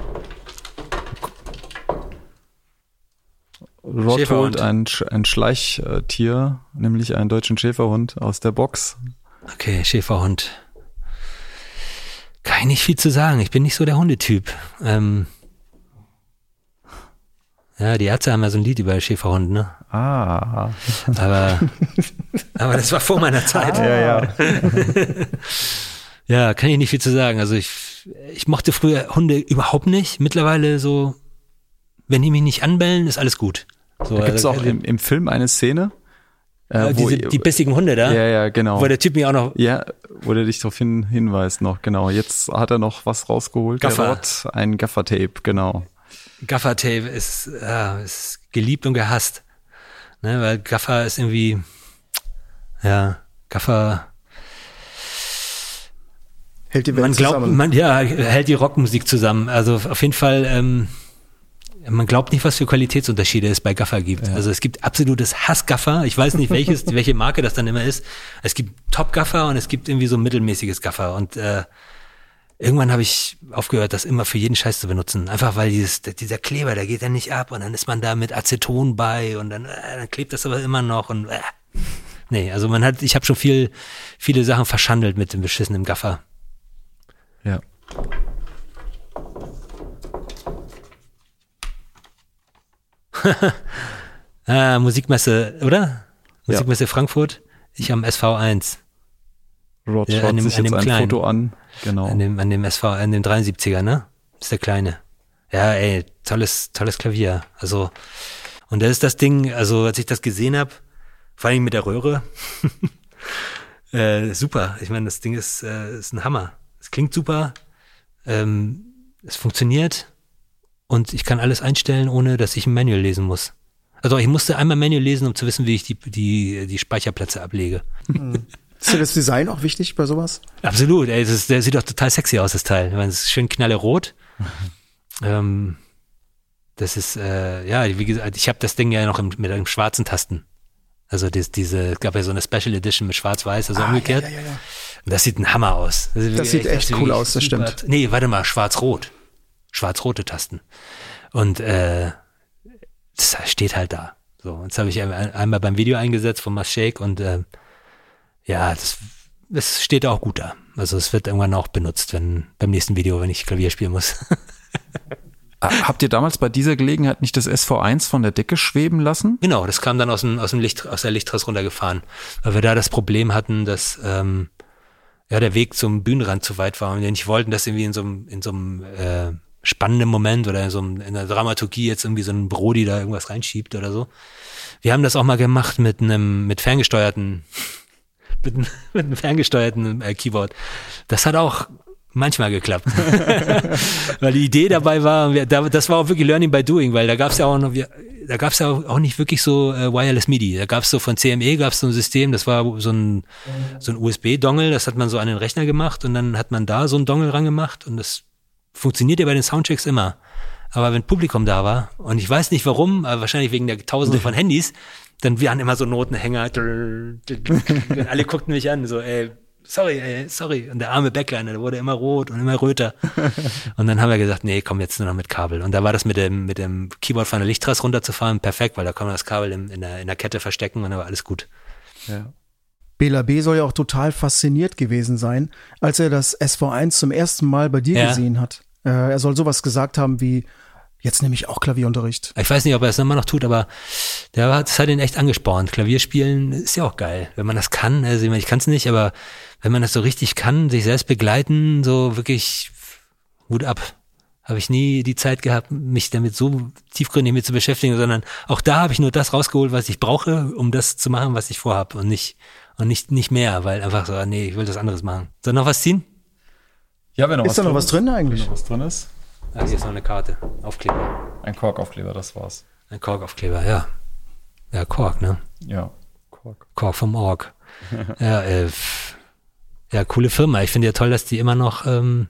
Rod holt ein, ein Schleichtier, nämlich einen deutschen Schäferhund aus der Box. Okay, Schäferhund. Kann ich nicht viel zu sagen. Ich bin nicht so der Hundetyp. Ähm, ja, die Ärzte haben ja so ein Lied über Schäferhund, ne? Ah. Aber, aber das war vor meiner Zeit. Ja, ja. Ja, kann ich nicht viel zu sagen. Also ich, ich mochte früher Hunde überhaupt nicht. Mittlerweile so, wenn die mich nicht anbellen, ist alles gut. So, Da gibt's also, auch im, im Film eine Szene, äh, äh, wo diese, die bissigen Hunde da, ja, ja, genau. wo der Typ mir auch noch Ja, wo der dich darauf hin, hinweist noch, genau. Jetzt hat er noch was rausgeholt. Gaffer. Der Rod, ein Gaffer-Tape, genau. Gaffer-Tape ist, ja, ist geliebt und gehasst. Ne, weil Gaffer ist irgendwie, ja, Gaffer, Hält die Welt man glaubt, zusammen. man, ja, hält die Rockmusik zusammen. Also auf jeden Fall, ähm, man glaubt nicht, was für Qualitätsunterschiede es bei Gaffer gibt. Also es gibt absolutes Hass-Gaffer. Ich weiß nicht, welches, welche Marke das dann immer ist. Es gibt Top-Gaffer und es gibt irgendwie so mittelmäßiges Gaffer. Und äh, irgendwann habe ich aufgehört, das immer für jeden Scheiß zu benutzen. Einfach weil dieses, dieser Kleber, der geht dann nicht ab und dann ist man da mit Aceton bei und dann, äh, dann klebt das aber immer noch und äh. nee, also man hat, ich habe schon viel, viele Sachen verschandelt mit dem beschissenen Gaffer. Ja. Ah, Musikmesse, oder? Musikmesse Frankfurt. Ich am SV1, Rod Ja, an dem- sich an jetzt dem ein Kleinen. Foto an. Genau. an dem, an dem SV, an dem 73er, ne? Das ist der kleine. Ja, ey, tolles, tolles Klavier. Also, und das ist das Ding, also als ich das gesehen habe, vor allem mit der Röhre, äh, super. Ich meine, das Ding ist, äh, ist ein Hammer. Es klingt super, ähm, es funktioniert und ich kann alles einstellen, ohne dass ich ein Manual lesen muss. Also ich musste einmal Manual lesen, um zu wissen, wie ich die, die, die Speicherplätze ablege. Ist dir das Design auch wichtig bei sowas? Absolut, ey, das der sieht doch total sexy aus, das Teil. Ich meine, es ist schön knallerot. ähm, das ist, äh, ja, wie gesagt, ich habe das Ding ja noch im, mit einem schwarzen Tasten. Also das, diese, es gab ja so eine Special Edition mit schwarz-weiß, also umgekehrt. Ah, Ja, ja, ja, ja. Und das sieht ein Hammer aus. Das, Das sieht echt ist cool aus, das stimmt. Nee, warte mal, schwarz-rot. Schwarz-rote Tasten. Und äh, das steht halt da. So, jetzt habe ich ein- einmal beim Video eingesetzt von Shake und äh, ja, das, das steht auch gut da. Also es wird irgendwann auch benutzt, wenn beim nächsten Video, wenn ich Klavier spielen muss. Habt ihr damals bei dieser Gelegenheit nicht das SV1 von der Decke schweben lassen? Genau, das kam dann aus dem, aus dem Licht, aus der Lichttrasse runtergefahren. Weil wir da das Problem hatten, dass ähm, ja der Weg zum Bühnenrand zu weit war und wir nicht wollten, dass irgendwie in so einem, in so einem äh, spannenden Moment oder so in der Dramaturgie jetzt irgendwie so ein Brody da irgendwas reinschiebt oder so. Wir haben das auch mal gemacht mit einem, mit ferngesteuerten, mit, mit einem ferngesteuerten äh, Keyboard. Das hat auch manchmal geklappt. weil die Idee dabei war, wir, da, das war auch wirklich Learning by Doing, weil da gab es ja auch noch, wir, da gab es ja auch nicht wirklich so äh, Wireless MIDI. Da gab es so von CME gab es so ein System, das war so ein, so ein USB-Dongle, das hat man so an den Rechner gemacht und dann hat man da so ein Dongle rangemacht und das funktioniert ja bei den Soundchecks immer. Aber wenn Publikum da war, und ich weiß nicht warum, aber wahrscheinlich wegen der Tausende von Handys, dann waren immer so Notenhänger. Und alle guckten mich an, so, ey, sorry, ey, sorry. Und der arme Backliner, der wurde immer rot und immer röter. Und dann haben wir gesagt, nee, komm jetzt nur noch mit Kabel. Und da war das mit dem, mit dem Keyboard von der Lichttrasse runterzufahren perfekt, weil da kann man das Kabel in, in, der, in der Kette verstecken und dann war alles gut. Ja. Bela B. soll ja auch total fasziniert gewesen sein, als er das SV1 zum ersten Mal bei dir Ja. gesehen hat. Äh, er soll sowas gesagt haben wie, jetzt nehme ich auch Klavierunterricht. Ich weiß nicht, ob er es immer noch tut, aber der hat, das hat ihn echt angespornt. Klavierspielen ist ja auch geil, wenn man das kann. Also ich, kann es nicht, aber wenn man das so richtig kann, sich selbst begleiten, so wirklich Hut ab. Habe ich nie die Zeit gehabt, mich damit so tiefgründig mit zu beschäftigen, sondern auch da habe ich nur das rausgeholt, was ich brauche, um das zu machen, was ich vorhab und nicht und nicht nicht mehr, weil einfach so, ah, nee, ich will das anderes machen. Soll noch was ziehen? Ja, wenn noch Ist da noch was drin eigentlich? Wenn noch was drin ist. Ah, hier ist noch eine Karte, Aufkleber, Ein Korkaufkleber, das war's. ein Korkaufkleber, ja, ja Kork, ne? Ja. Kork. Kork vom Org. ja, äh, f- ja, coole Firma. Ich finde ja toll, dass die immer noch, ähm,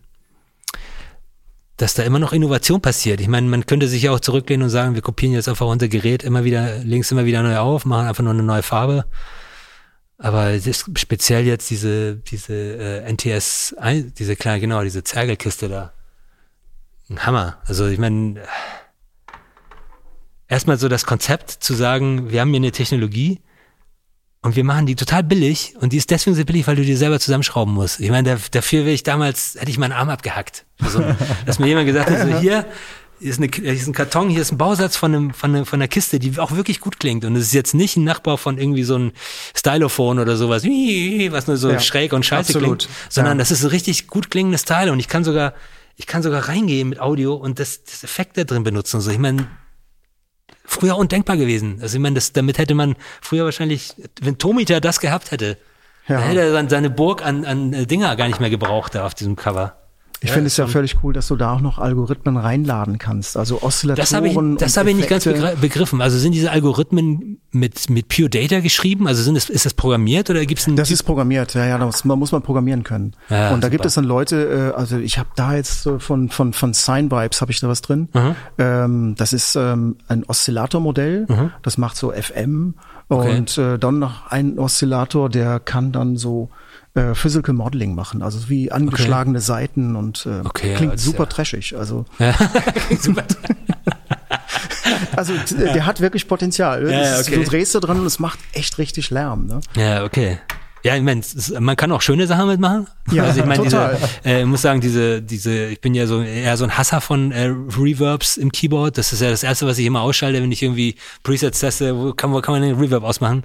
dass da immer noch Innovation passiert. Ich meine, man könnte sich ja auch zurücklehnen und sagen, wir kopieren jetzt einfach unser Gerät immer wieder, links immer wieder neu auf, machen einfach nur eine neue Farbe. Aber speziell jetzt diese, diese äh, NTS, diese kleine, genau, diese Zergelkiste da. Ein Hammer. Also ich meine, erstmal so das Konzept zu sagen, wir haben hier eine Technologie, und wir machen die total billig und die ist deswegen so billig, weil du die selber zusammenschrauben musst. Ich meine, da, dafür wäre ich damals, hätte ich meinen Arm abgehackt. Also, dass mir jemand gesagt hat, so hier ist, eine, hier ist ein Karton, hier ist ein Bausatz von, einem, von, einer, von einer Kiste, die auch wirklich gut klingt. Und es ist jetzt nicht ein Nachbau von irgendwie so einem Stylophon oder sowas, was nur so Ja, schräg und scheiße absolut. klingt, sondern Ja. das ist ein richtig gut klingendes Teil und ich kann sogar, ich kann sogar reingehen mit Audio und das, das Effekt da drin benutzen. und So, ich meine, früher undenkbar gewesen. Also ich meine, das, damit hätte man früher wahrscheinlich, wenn Tomita das gehabt hätte, Ja. dann hätte er dann seine Burg an, an äh, Dinger gar nicht mehr gebraucht da auf diesem Cover. Ich finde es ja völlig cool, dass du da auch noch Algorithmen reinladen kannst. Also Oszillatoren. Das habe ich, das habe ich nicht ganz begriffen. Also sind diese Algorithmen mit, mit Pure Data geschrieben? Also sind es, ist das programmiert oder gibt es ein Das ist programmiert, ja, ja, das muss, muss man programmieren können. Ja, und da gibt es dann Leute, äh, also ich habe da jetzt von von von Sign Vibes habe ich da was drin. Mhm. Das ist ähm, ein Oszillatormodell, das macht so FM Okay. und äh, dann noch ein Oszillator, der kann dann so äh, Physical Modeling machen, also wie angeschlagene Seiten und äh, Okay, ja, klingt ist super ja- trashig. Also Ja, super. also t- der hat wirklich Potenzial. Ja, okay. Du drehst da dran und es macht echt richtig Lärm. Ne? Ja, okay. Ja, ich meine, man kann auch schöne Sachen mitmachen. Ja, also ich meine, total. diese, äh, ich muss sagen, diese, diese, ich bin ja so eher so ein Hasser von äh, Reverbs im Keyboard. Das ist ja das erste, was ich immer ausschalte, wenn ich irgendwie Presets teste. Wo kann, wo kann man den Reverb ausmachen?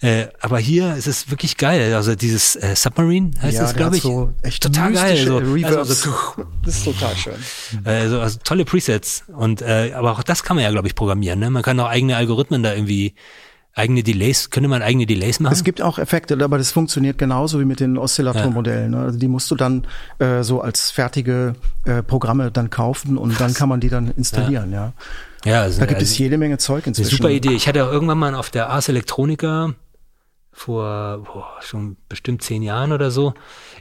Äh, aber hier ist es wirklich geil. Also dieses äh, Submarine heißt ja, das, glaube ich. so echt total geil. So, Reverbs. also, so, das ist total schön. äh, so, also tolle Presets. Und äh, aber auch das kann man ja, glaube ich, programmieren. Ne? Man kann auch eigene Algorithmen da irgendwie, eigene Delays, könnte man eigene Delays machen? Es gibt auch Effekte, aber das funktioniert genauso wie mit den Oszillatormodellen. Ne? Also die musst du dann äh, so als fertige äh, Programme dann kaufen und dann kann man die dann installieren. Ja, ja, also, da gibt also, es jede Menge Zeug inzwischen. super Idee. Ich hatte auch irgendwann mal auf der Ars Electronica vor boah, schon bestimmt zehn Jahren oder so.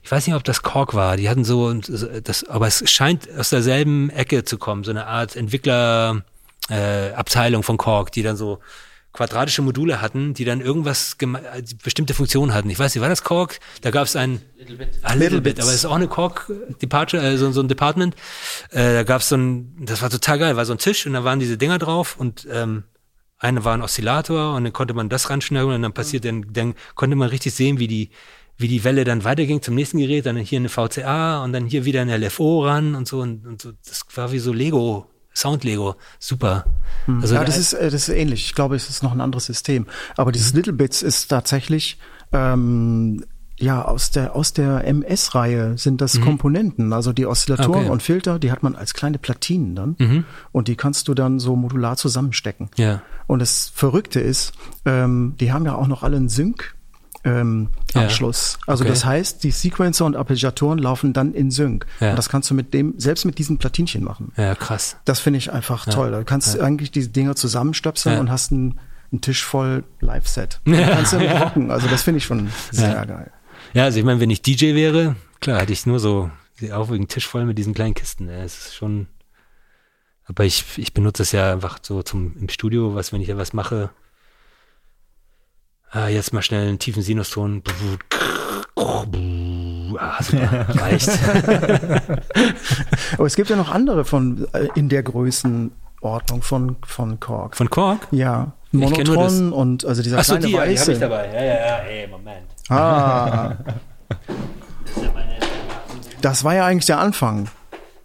Ich weiß nicht, ob das Korg war. Die hatten so, das, aber es scheint aus derselben Ecke zu kommen, so eine Art Entwickler äh, Abteilung von Korg, die dann so quadratische Module hatten, die dann irgendwas bestimmte Funktionen hatten. Ich weiß nicht, war das Korg? Da gab es ein Little Bit, ah, Little, Bit, aber es ist auch eine Korg Departure, äh, so, so ein Department. Äh, da gab es so ein, das war total geil, war so ein Tisch und da waren diese Dinger drauf und ähm, eine war ein Oszillator und dann konnte man das ranschneiden und dann passiert dann, dann konnte man richtig sehen, wie die wie die Welle dann weiterging zum nächsten Gerät, dann hier eine VCA und dann hier wieder eine LFO ran und so und, und so. Das war wie so Lego, Sound Lego, super. Also ja, das ist, äh, das ist ähnlich. Ich glaube, es ist noch ein anderes System. Aber dieses Mhm. Little Bits ist tatsächlich ähm, ja aus der aus der MS-Reihe sind das Komponenten, also die Oszillatoren Mhm. Okay. Mhm. und Filter, die hat man als kleine Platinen dann und die kannst du dann so modular zusammenstecken. Ja. Und das Verrückte ist, ähm, die haben ja auch noch alle einen Sync. Ähm, Ja. Anschluss. Also Okay. das heißt, die Sequencer und Arpeggiatoren laufen dann in Sync. Ja. Und das kannst du mit dem, selbst mit diesen Platinchen machen. Ja, krass. Das finde ich einfach toll. Du kannst eigentlich diese Dinger zusammenstöpseln Ja. und hast einen, einen Tisch voll Live-Set. Du kannst damit rocken. Also das finde ich schon sehr Ja. geil. Ja, also ich meine, wenn ich DJ wäre, klar, hätte ich nur so den aufwiegenden Tisch voll mit diesen kleinen Kisten. Ja, es ist schon. Aber ich, ich benutze es ja einfach so zum im Studio, was, wenn ich ja was mache. Ah, jetzt mal schnell einen tiefen Sinuston. Ah, super, reicht. Aber es gibt ja noch andere von äh, in der Größenordnung von, von Korg. Von Korg? ja, Ich kenn nur das- Monotron und also dieser Achso, kleine die, ja, die habe weiße. ich dabei. Ja, ja, ja, ey, Moment. Ah. Das war ja eigentlich der Anfang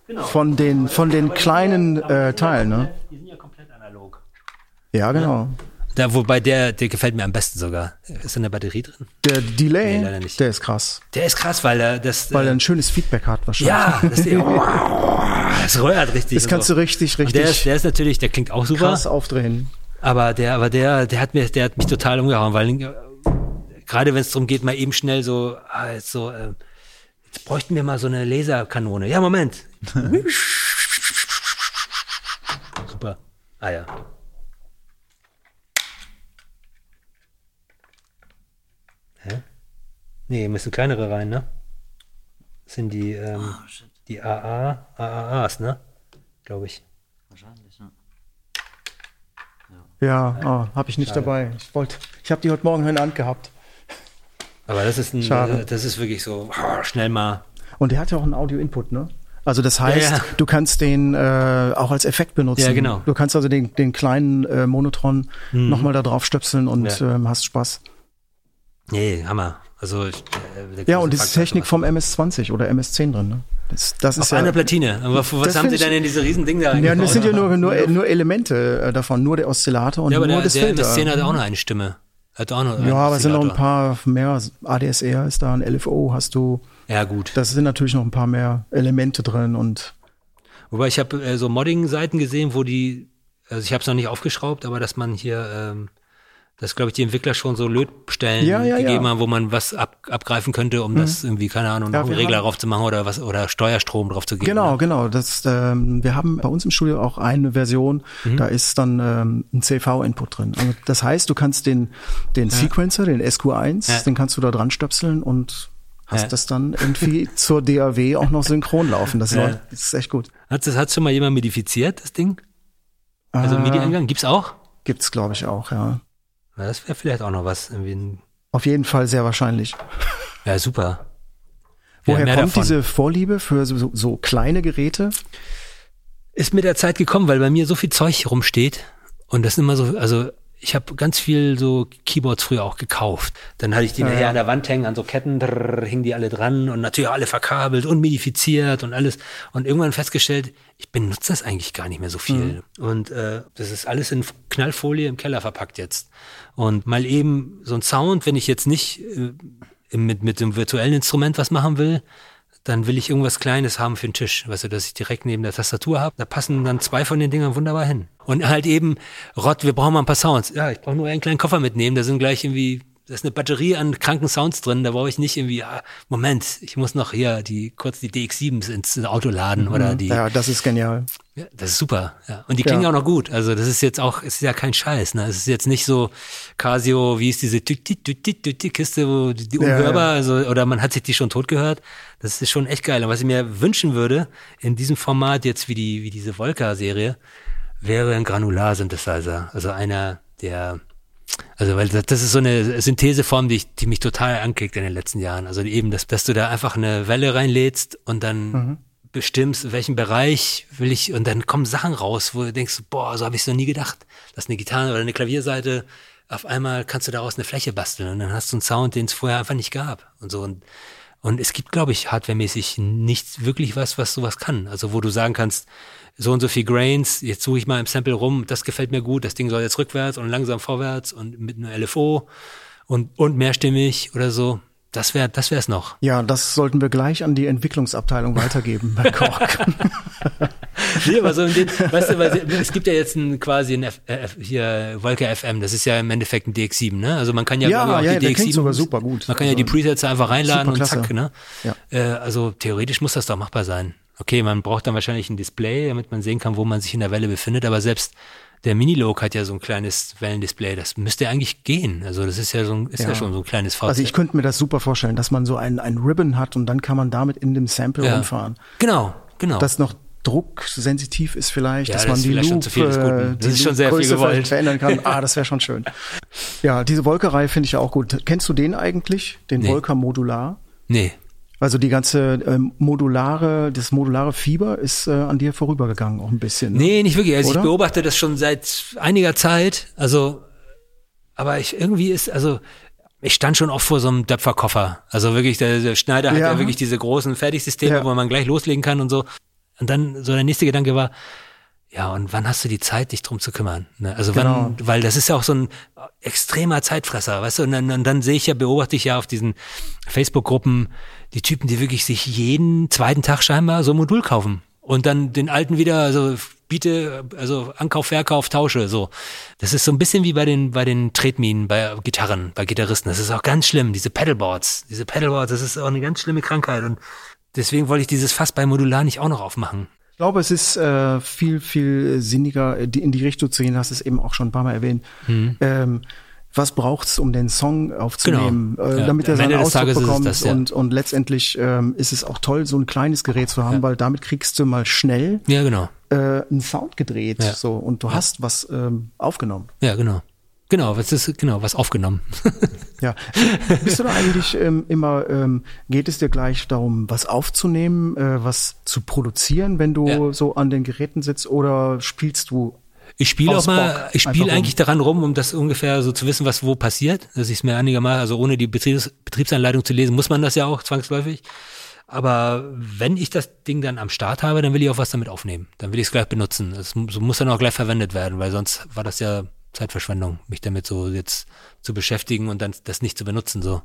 Genau. von den von den kleinen äh, Teilen, ne? Die sind ja komplett analog. Ja, genau. Da, wobei der, der gefällt mir am besten sogar. Ist da eine Batterie drin? Der Delay, Nee, leider nicht. der ist krass, Der ist krass, weil er das. weil er äh, ein schönes Feedback hat wahrscheinlich. ja, das, das röhrt richtig. Das kannst du richtig, Und der ist, richtig der ist natürlich, der klingt auch super. krass aufdrehen. Aber der, aber der, der hat mir, der hat mich total umgehauen, weil äh, gerade wenn es darum geht, mal eben schnell so, ah, jetzt so, äh, jetzt bräuchten wir mal so eine Laserkanone. Ja, Moment. Super. Ah ja. Hä? Nee, müssen kleinere rein, ne? Das sind die, ähm, die AA, AAAs, ne? Glaube ich. Ja, oh, habe ich nicht dabei. Ich wollte, ich habe die heute Morgen in der Hand gehabt. Aber das ist ein, Schade. das ist wirklich so ah, schnell mal. Und der hat ja auch einen Audio-Input, ne? Also das heißt, Ja, ja. du kannst den äh, auch als Effekt benutzen. Ja, genau. Du kannst also den, den kleinen äh, Monotron Mhm. nochmal da drauf stöpseln und Ja. ähm, hast Spaß. Nee, Hammer. Also ich, äh, Ja, und das ist Technik vom MS-20 oder MS-10 drin, ne? Das, das ist auf ja, einer Platine. Aber was Das haben sie denn in diese riesen Ding da Ja, das sind ja nur, nur, ja, nur Elemente äh, davon, nur der Oszillator und aber nur der, das der Filter. MS-10 hat auch noch eine Stimme. Hat auch noch ja, aber es sind noch ein paar mehr. ADSR ist da, ein LFO hast du. Ja, gut. Das sind natürlich noch ein paar mehr Elemente drin und Wobei ich habe äh, so Modding-Seiten gesehen, wo die, also ich habe es noch nicht aufgeschraubt, aber dass man hier, ähm, dass glaube ich die Entwickler schon so Lötstellen Ja, ja, gegeben ja. haben, wo man was ab, abgreifen könnte, um das irgendwie, keine Ahnung, noch einen Regler haben- drauf zu machen oder was oder Steuerstrom drauf zu geben. Genau, ne? genau. Das, ähm, wir haben bei uns im Studio auch eine Version, Mhm. da ist dann ähm, ein CV-Input drin. Also das heißt, du kannst den, den Sequencer, den SQ1, Ja. den kannst du da dran stöpseln und hast Ja. das dann irgendwie zur DAW auch noch synchron laufen. Das, Ja. läuft- das ist echt gut. Hat das hat schon mal jemand modifiziert, das Ding? Also Äh, MIDI-Eingang gibt's auch? Gibt's, glaube ich, auch, ja. Na, das wäre vielleicht auch noch was. Irgendwie ein, Auf jeden Fall sehr wahrscheinlich. ja, super. Ja, Woher kommt davon. diese Vorliebe für so, so, kleine Geräte? Ist mit der Zeit gekommen, weil bei mir so viel Zeug rumsteht und das ist immer so, also ich habe ganz viel so Keyboards früher auch gekauft. Dann hatte ich die Ja, nachher ja. an der Wand hängen, an so Ketten, drrr, hingen die alle dran und natürlich alle verkabelt und modifiziert und alles. Und irgendwann festgestellt, ich benutze das eigentlich gar nicht mehr so viel. Mhm. Und äh, das ist alles in Knallfolie im Keller verpackt jetzt. Und mal eben so ein Sound, wenn ich jetzt nicht äh, mit, mit dem virtuellen Instrument was machen will, dann will ich irgendwas Kleines haben für den Tisch, weißt du, dass ich direkt neben der Tastatur habe. Da passen dann zwei von den Dingern wunderbar hin. Und halt eben, Rott, wir brauchen mal ein paar Sounds. Ja, ich brauche nur einen kleinen Koffer mitnehmen, da sind gleich irgendwie, da ist eine Batterie an kranken Sounds drin, da brauche ich nicht irgendwie, ah, Moment, ich muss noch hier die kurz die DX7s ins Auto laden oder die. Mhm. Ja, das ist genial. Ja, das ist super. Ja. Und die klingen Ja. auch noch gut. Also das ist jetzt auch, es ist ja kein Scheiß. Ne? Es ist jetzt nicht so Casio, wie ist diese Kiste, wo die, die unhörbar, also oder man hat sich die schon tot gehört. Das ist schon echt geil. Und was ich mir wünschen würde in diesem Format jetzt wie die wie diese Volca-Serie wäre ein Granular-Synthesizer. Also einer der also, weil das, das ist so eine Syntheseform, die, ich, die mich total ankickt in den letzten Jahren. Also eben, dass, dass du da einfach eine Welle reinlädst und dann Mhm. bestimmst, welchen Bereich will ich, und dann kommen Sachen raus, wo du denkst, boah, so habe ich es noch nie gedacht. Dass eine Gitarre oder eine Klavierseite, auf einmal kannst du daraus eine Fläche basteln und dann hast du einen Sound, den es vorher einfach nicht gab. Und so. Und, und es gibt, glaube ich, hardwaremäßig nicht wirklich was, was sowas kann. Also wo du sagen kannst, so und so viel Grains, jetzt suche ich mal im Sample rum, das gefällt mir gut, das Ding soll jetzt rückwärts und langsam vorwärts und mit einem LFO und, und mehrstimmig oder so. Das wäre, das wäre es noch. Ja, das sollten wir gleich an die Entwicklungsabteilung weitergeben bei Korg. nee, aber so in den, weißt du, weil es gibt ja jetzt ein, quasi ein F, äh, hier Wolke FM, das ist ja im Endeffekt ein DX7, ne? Also man kann ja, Ja, auch ja, die der DX7 klingt sogar super gut. Man kann ja die Also, Presets einfach reinladen und zack, ne? Ja. Äh, also theoretisch muss das doch machbar sein. Okay, man braucht dann wahrscheinlich ein Display, damit man sehen kann, wo man sich in der Welle befindet, aber selbst der Minilog hat ja so ein kleines Wellendisplay, das müsste eigentlich gehen. Also das ist ja so ein, ist ja, Ja. schon so ein kleines Fahrzeug. Also ich könnte mir das super vorstellen, dass man so ein, ein Ribbon hat und dann kann man damit in dem Sample Ja. rumfahren. Genau, genau. Das noch drucksensitiv ist vielleicht, Ja, dass das man die viel Guten. Das die ist schon sehr viel Loopgröße gewollt. verändern kann. Ah, das wäre schon schön. Ja, diese Wolkerei finde ich ja auch gut. Kennst du den eigentlich? Den Nee. Volker Modular? nee. Also die ganze ähm, modulare, das modulare Fieber ist äh, an dir vorübergegangen auch ein bisschen. Ne? Nee, nicht wirklich. Also Oder? ich beobachte das schon seit einiger Zeit. Also, aber ich irgendwie ist, also ich stand schon oft vor so einem Döpferkoffer. Also wirklich, der, der Schneider hat Ja. ja wirklich diese großen Fertigsysteme, Ja. wo man gleich loslegen kann und so. Und dann so der nächste Gedanke war, ja, und wann hast du die Zeit, dich drum zu kümmern? Ne? Also wann, Genau. weil das ist ja auch so ein extremer Zeitfresser, weißt du? Und dann, und dann sehe ich ja, beobachte ich ja auf diesen Facebook-Gruppen die Typen, die wirklich sich jeden zweiten Tag scheinbar so ein Modul kaufen und dann den alten wieder, also biete, also Ankauf, Verkauf, Tausche, so. Das ist so ein bisschen wie bei den, bei den Tretminen, bei Gitarren, bei Gitarristen. Das ist auch ganz schlimm, diese Pedalboards. Diese Pedalboards, das ist auch eine ganz schlimme Krankheit und deswegen wollte ich dieses Fass bei Modular nicht auch noch aufmachen. Ich glaube, es ist äh, viel, viel sinniger, äh, in die Richtung zu gehen, hast es eben auch schon ein paar Mal erwähnt. Mhm. Ähm, was braucht's, um den Song aufzunehmen, Genau. äh, Ja. damit er seinen Ausdruck bekommt das, ja. und, und letztendlich ähm, ist es auch toll, so ein kleines Gerät zu haben, weil damit kriegst du mal schnell Ja, genau. äh, einen Sound gedreht Ja. so und du hast was ähm, aufgenommen. Ja, genau. Genau, was ist, genau, was aufgenommen. Ja. Bist du da eigentlich ähm, immer, ähm, geht es dir gleich darum, was aufzunehmen, äh, was zu produzieren, wenn du Ja. so an den Geräten sitzt oder spielst du Ich spiele auch mal, ich spiele eigentlich daran rum, um das ungefähr so zu wissen, was wo passiert. Dass ich es mir einigermaßen, also ohne die Betriebs, Betriebsanleitung zu lesen, muss man das ja auch zwangsläufig. Aber wenn ich das Ding dann am Start habe, dann will ich auch was damit aufnehmen. Dann will ich es gleich benutzen. Es muss dann auch gleich verwendet werden, weil sonst war das ja Zeitverschwendung, mich damit so jetzt zu beschäftigen und dann das nicht zu benutzen. So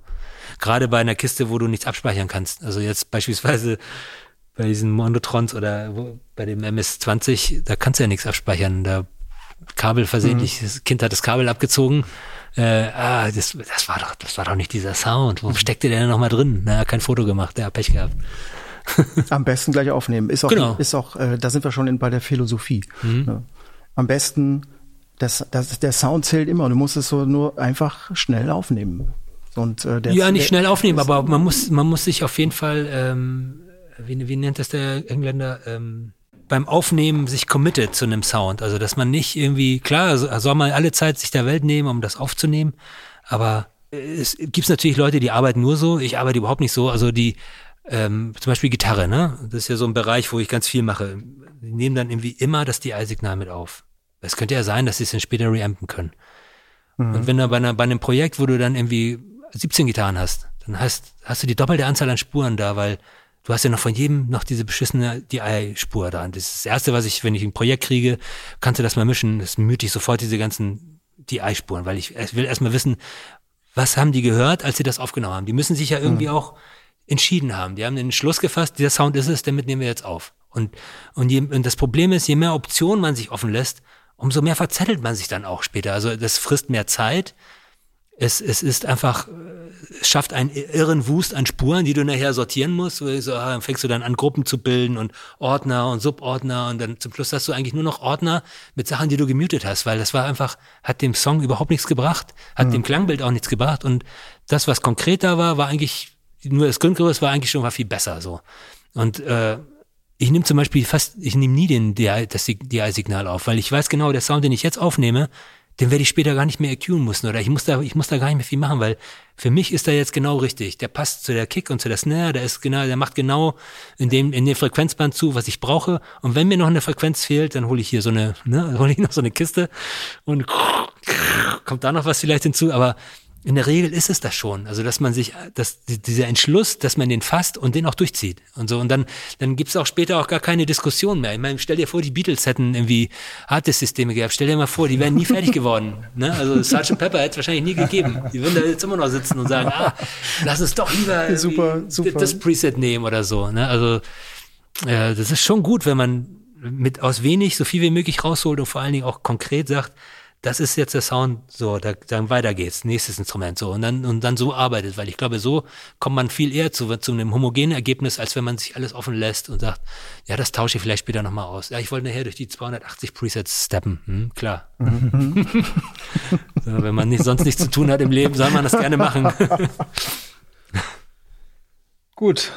gerade bei einer Kiste, wo du nichts abspeichern kannst. Also jetzt beispielsweise bei diesen Mondotrons oder bei dem MS-20, da kannst du ja nichts abspeichern. Da Kabel versehentlich, das Kind hat das Kabel abgezogen. Äh, ah, das, das war doch, das war doch nicht dieser Sound. Wo steckte der denn noch mal drin? Na, kein Foto gemacht, der hat Pech gehabt. am besten gleich aufnehmen? Ist auch, Genau. ist auch, äh, da sind wir schon in, bei der Philosophie. Mhm. Ja. Am besten, das, das, der Sound zählt immer. Du musst es so nur einfach schnell aufnehmen. Und, äh, der, ja, nicht der- schnell aufnehmen, aber man muss, man muss sich auf jeden Fall, ähm, wie, wie nennt das der Engländer, ähm, beim Aufnehmen sich committed zu einem Sound. Also, dass man nicht irgendwie, klar, so- soll man alle Zeit sich der Welt nehmen, um das aufzunehmen, aber es gibt natürlich Leute, die arbeiten nur so, ich arbeite überhaupt nicht so, also die, ähm, zum Beispiel Gitarre, ne? Das ist ja so ein Bereich, wo ich ganz viel mache. Die nehmen dann irgendwie immer das DI-Signal mit auf. Es könnte ja sein, dass sie es dann später reampen können. Und wenn du bei, einer, bei einem Projekt, wo du dann irgendwie 17 Gitarren hast, dann hast, hast du die doppelte Anzahl an Spuren da, weil du hast ja noch von jedem noch diese beschissene DI-Spur da. Und das ist das Erste, was ich, wenn ich ein Projekt kriege, kannst du das mal mischen, das müte ich sofort diese ganzen DI-Spuren, weil ich, will erstmal wissen, was haben die gehört, als sie das aufgenommen haben. Die müssen sich ja irgendwie auch entschieden haben. Die haben den Entschluss gefasst, dieser Sound ist es, damit nehmen wir jetzt auf. Und, und, je, und das Problem ist, je mehr Optionen man sich offen lässt, umso mehr verzettelt man sich dann auch später. Also das frisst mehr Zeit. Es, es ist einfach, äh, es schafft einen irren Wust an Spuren, die du nachher sortieren musst. So, ah, dann fängst du dann an, Gruppen zu bilden und Ordner und Subordner und dann zum Schluss hast du eigentlich nur noch Ordner mit Sachen, die du gemutet hast, weil das war einfach, hat dem Song überhaupt nichts gebracht, hat dem Klangbild auch nichts gebracht und das, was konkreter war, war eigentlich, nur das Grundgerüst war eigentlich schon mal viel besser so. Und äh, ich nehme zum Beispiel fast, ich nehme nie den DI, das DI-Signal auf, weil ich weiß genau, der Sound, den ich jetzt aufnehme, den werde ich später gar nicht mehr EQen müssen oder ich muss da, ich muss da gar nicht mehr viel machen, weil für mich ist der jetzt genau richtig. Der passt zu der Kick und zu der Snare, der ist genau, der macht genau in dem, in dem Frequenzband zu, was ich brauche. Und wenn mir noch eine Frequenz fehlt, dann hole ich hier so eine, ne, hole ich noch so eine Kiste und kommt da noch was vielleicht hinzu, aber in der Regel ist es das schon. Also, dass man sich, dass die- dieser Entschluss, dass man den fasst und den auch durchzieht. Und so. Und dann, dann gibt's auch später auch gar keine Diskussion mehr. Ich meine, stell dir vor, die Beatles hätten irgendwie Harddisk-Systeme gehabt. Stell dir mal vor, die wären nie fertig geworden. Ne? Also Sgt. Pepper hätte es wahrscheinlich nie gegeben. Die würden da jetzt immer noch sitzen und sagen, ah, lass uns doch lieber Super, super. das Preset nehmen oder so. Ne? Also äh, das ist schon gut, wenn man mit aus wenig so viel wie möglich rausholt und vor allen Dingen auch konkret sagt, das ist jetzt der Sound, so, da, dann weiter geht's, nächstes Instrument, so, und dann, und dann so arbeitet, weil ich glaube, so kommt man viel eher zu, zu einem homogenen Ergebnis, als wenn man sich alles offen lässt und sagt, ja, das tausche ich vielleicht später nochmal aus. Ja, ich wollte nachher durch die 280 Presets steppen, hm, klar. so, wenn man nicht, sonst nichts zu tun hat im Leben, soll man das gerne machen. Gut.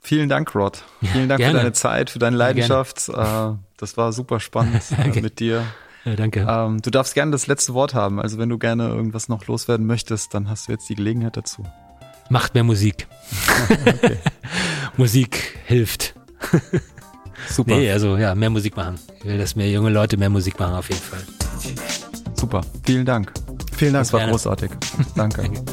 Vielen Dank, Rod. Vielen Dank Gerne. für deine Zeit, für deine Leidenschaft. Äh, Das war super spannend äh, mit dir. Ja, danke. Ähm, du darfst gerne das letzte Wort haben. Also wenn du gerne irgendwas noch loswerden möchtest, dann hast du jetzt die Gelegenheit dazu. Macht mehr Musik. Musik hilft. Super, Nee, also ja, mehr Musik machen. Ich will, dass mehr junge Leute mehr Musik machen, auf jeden Fall. super. Vielen Dank. Vielen Dank. Das war großartig. Danke. Danke.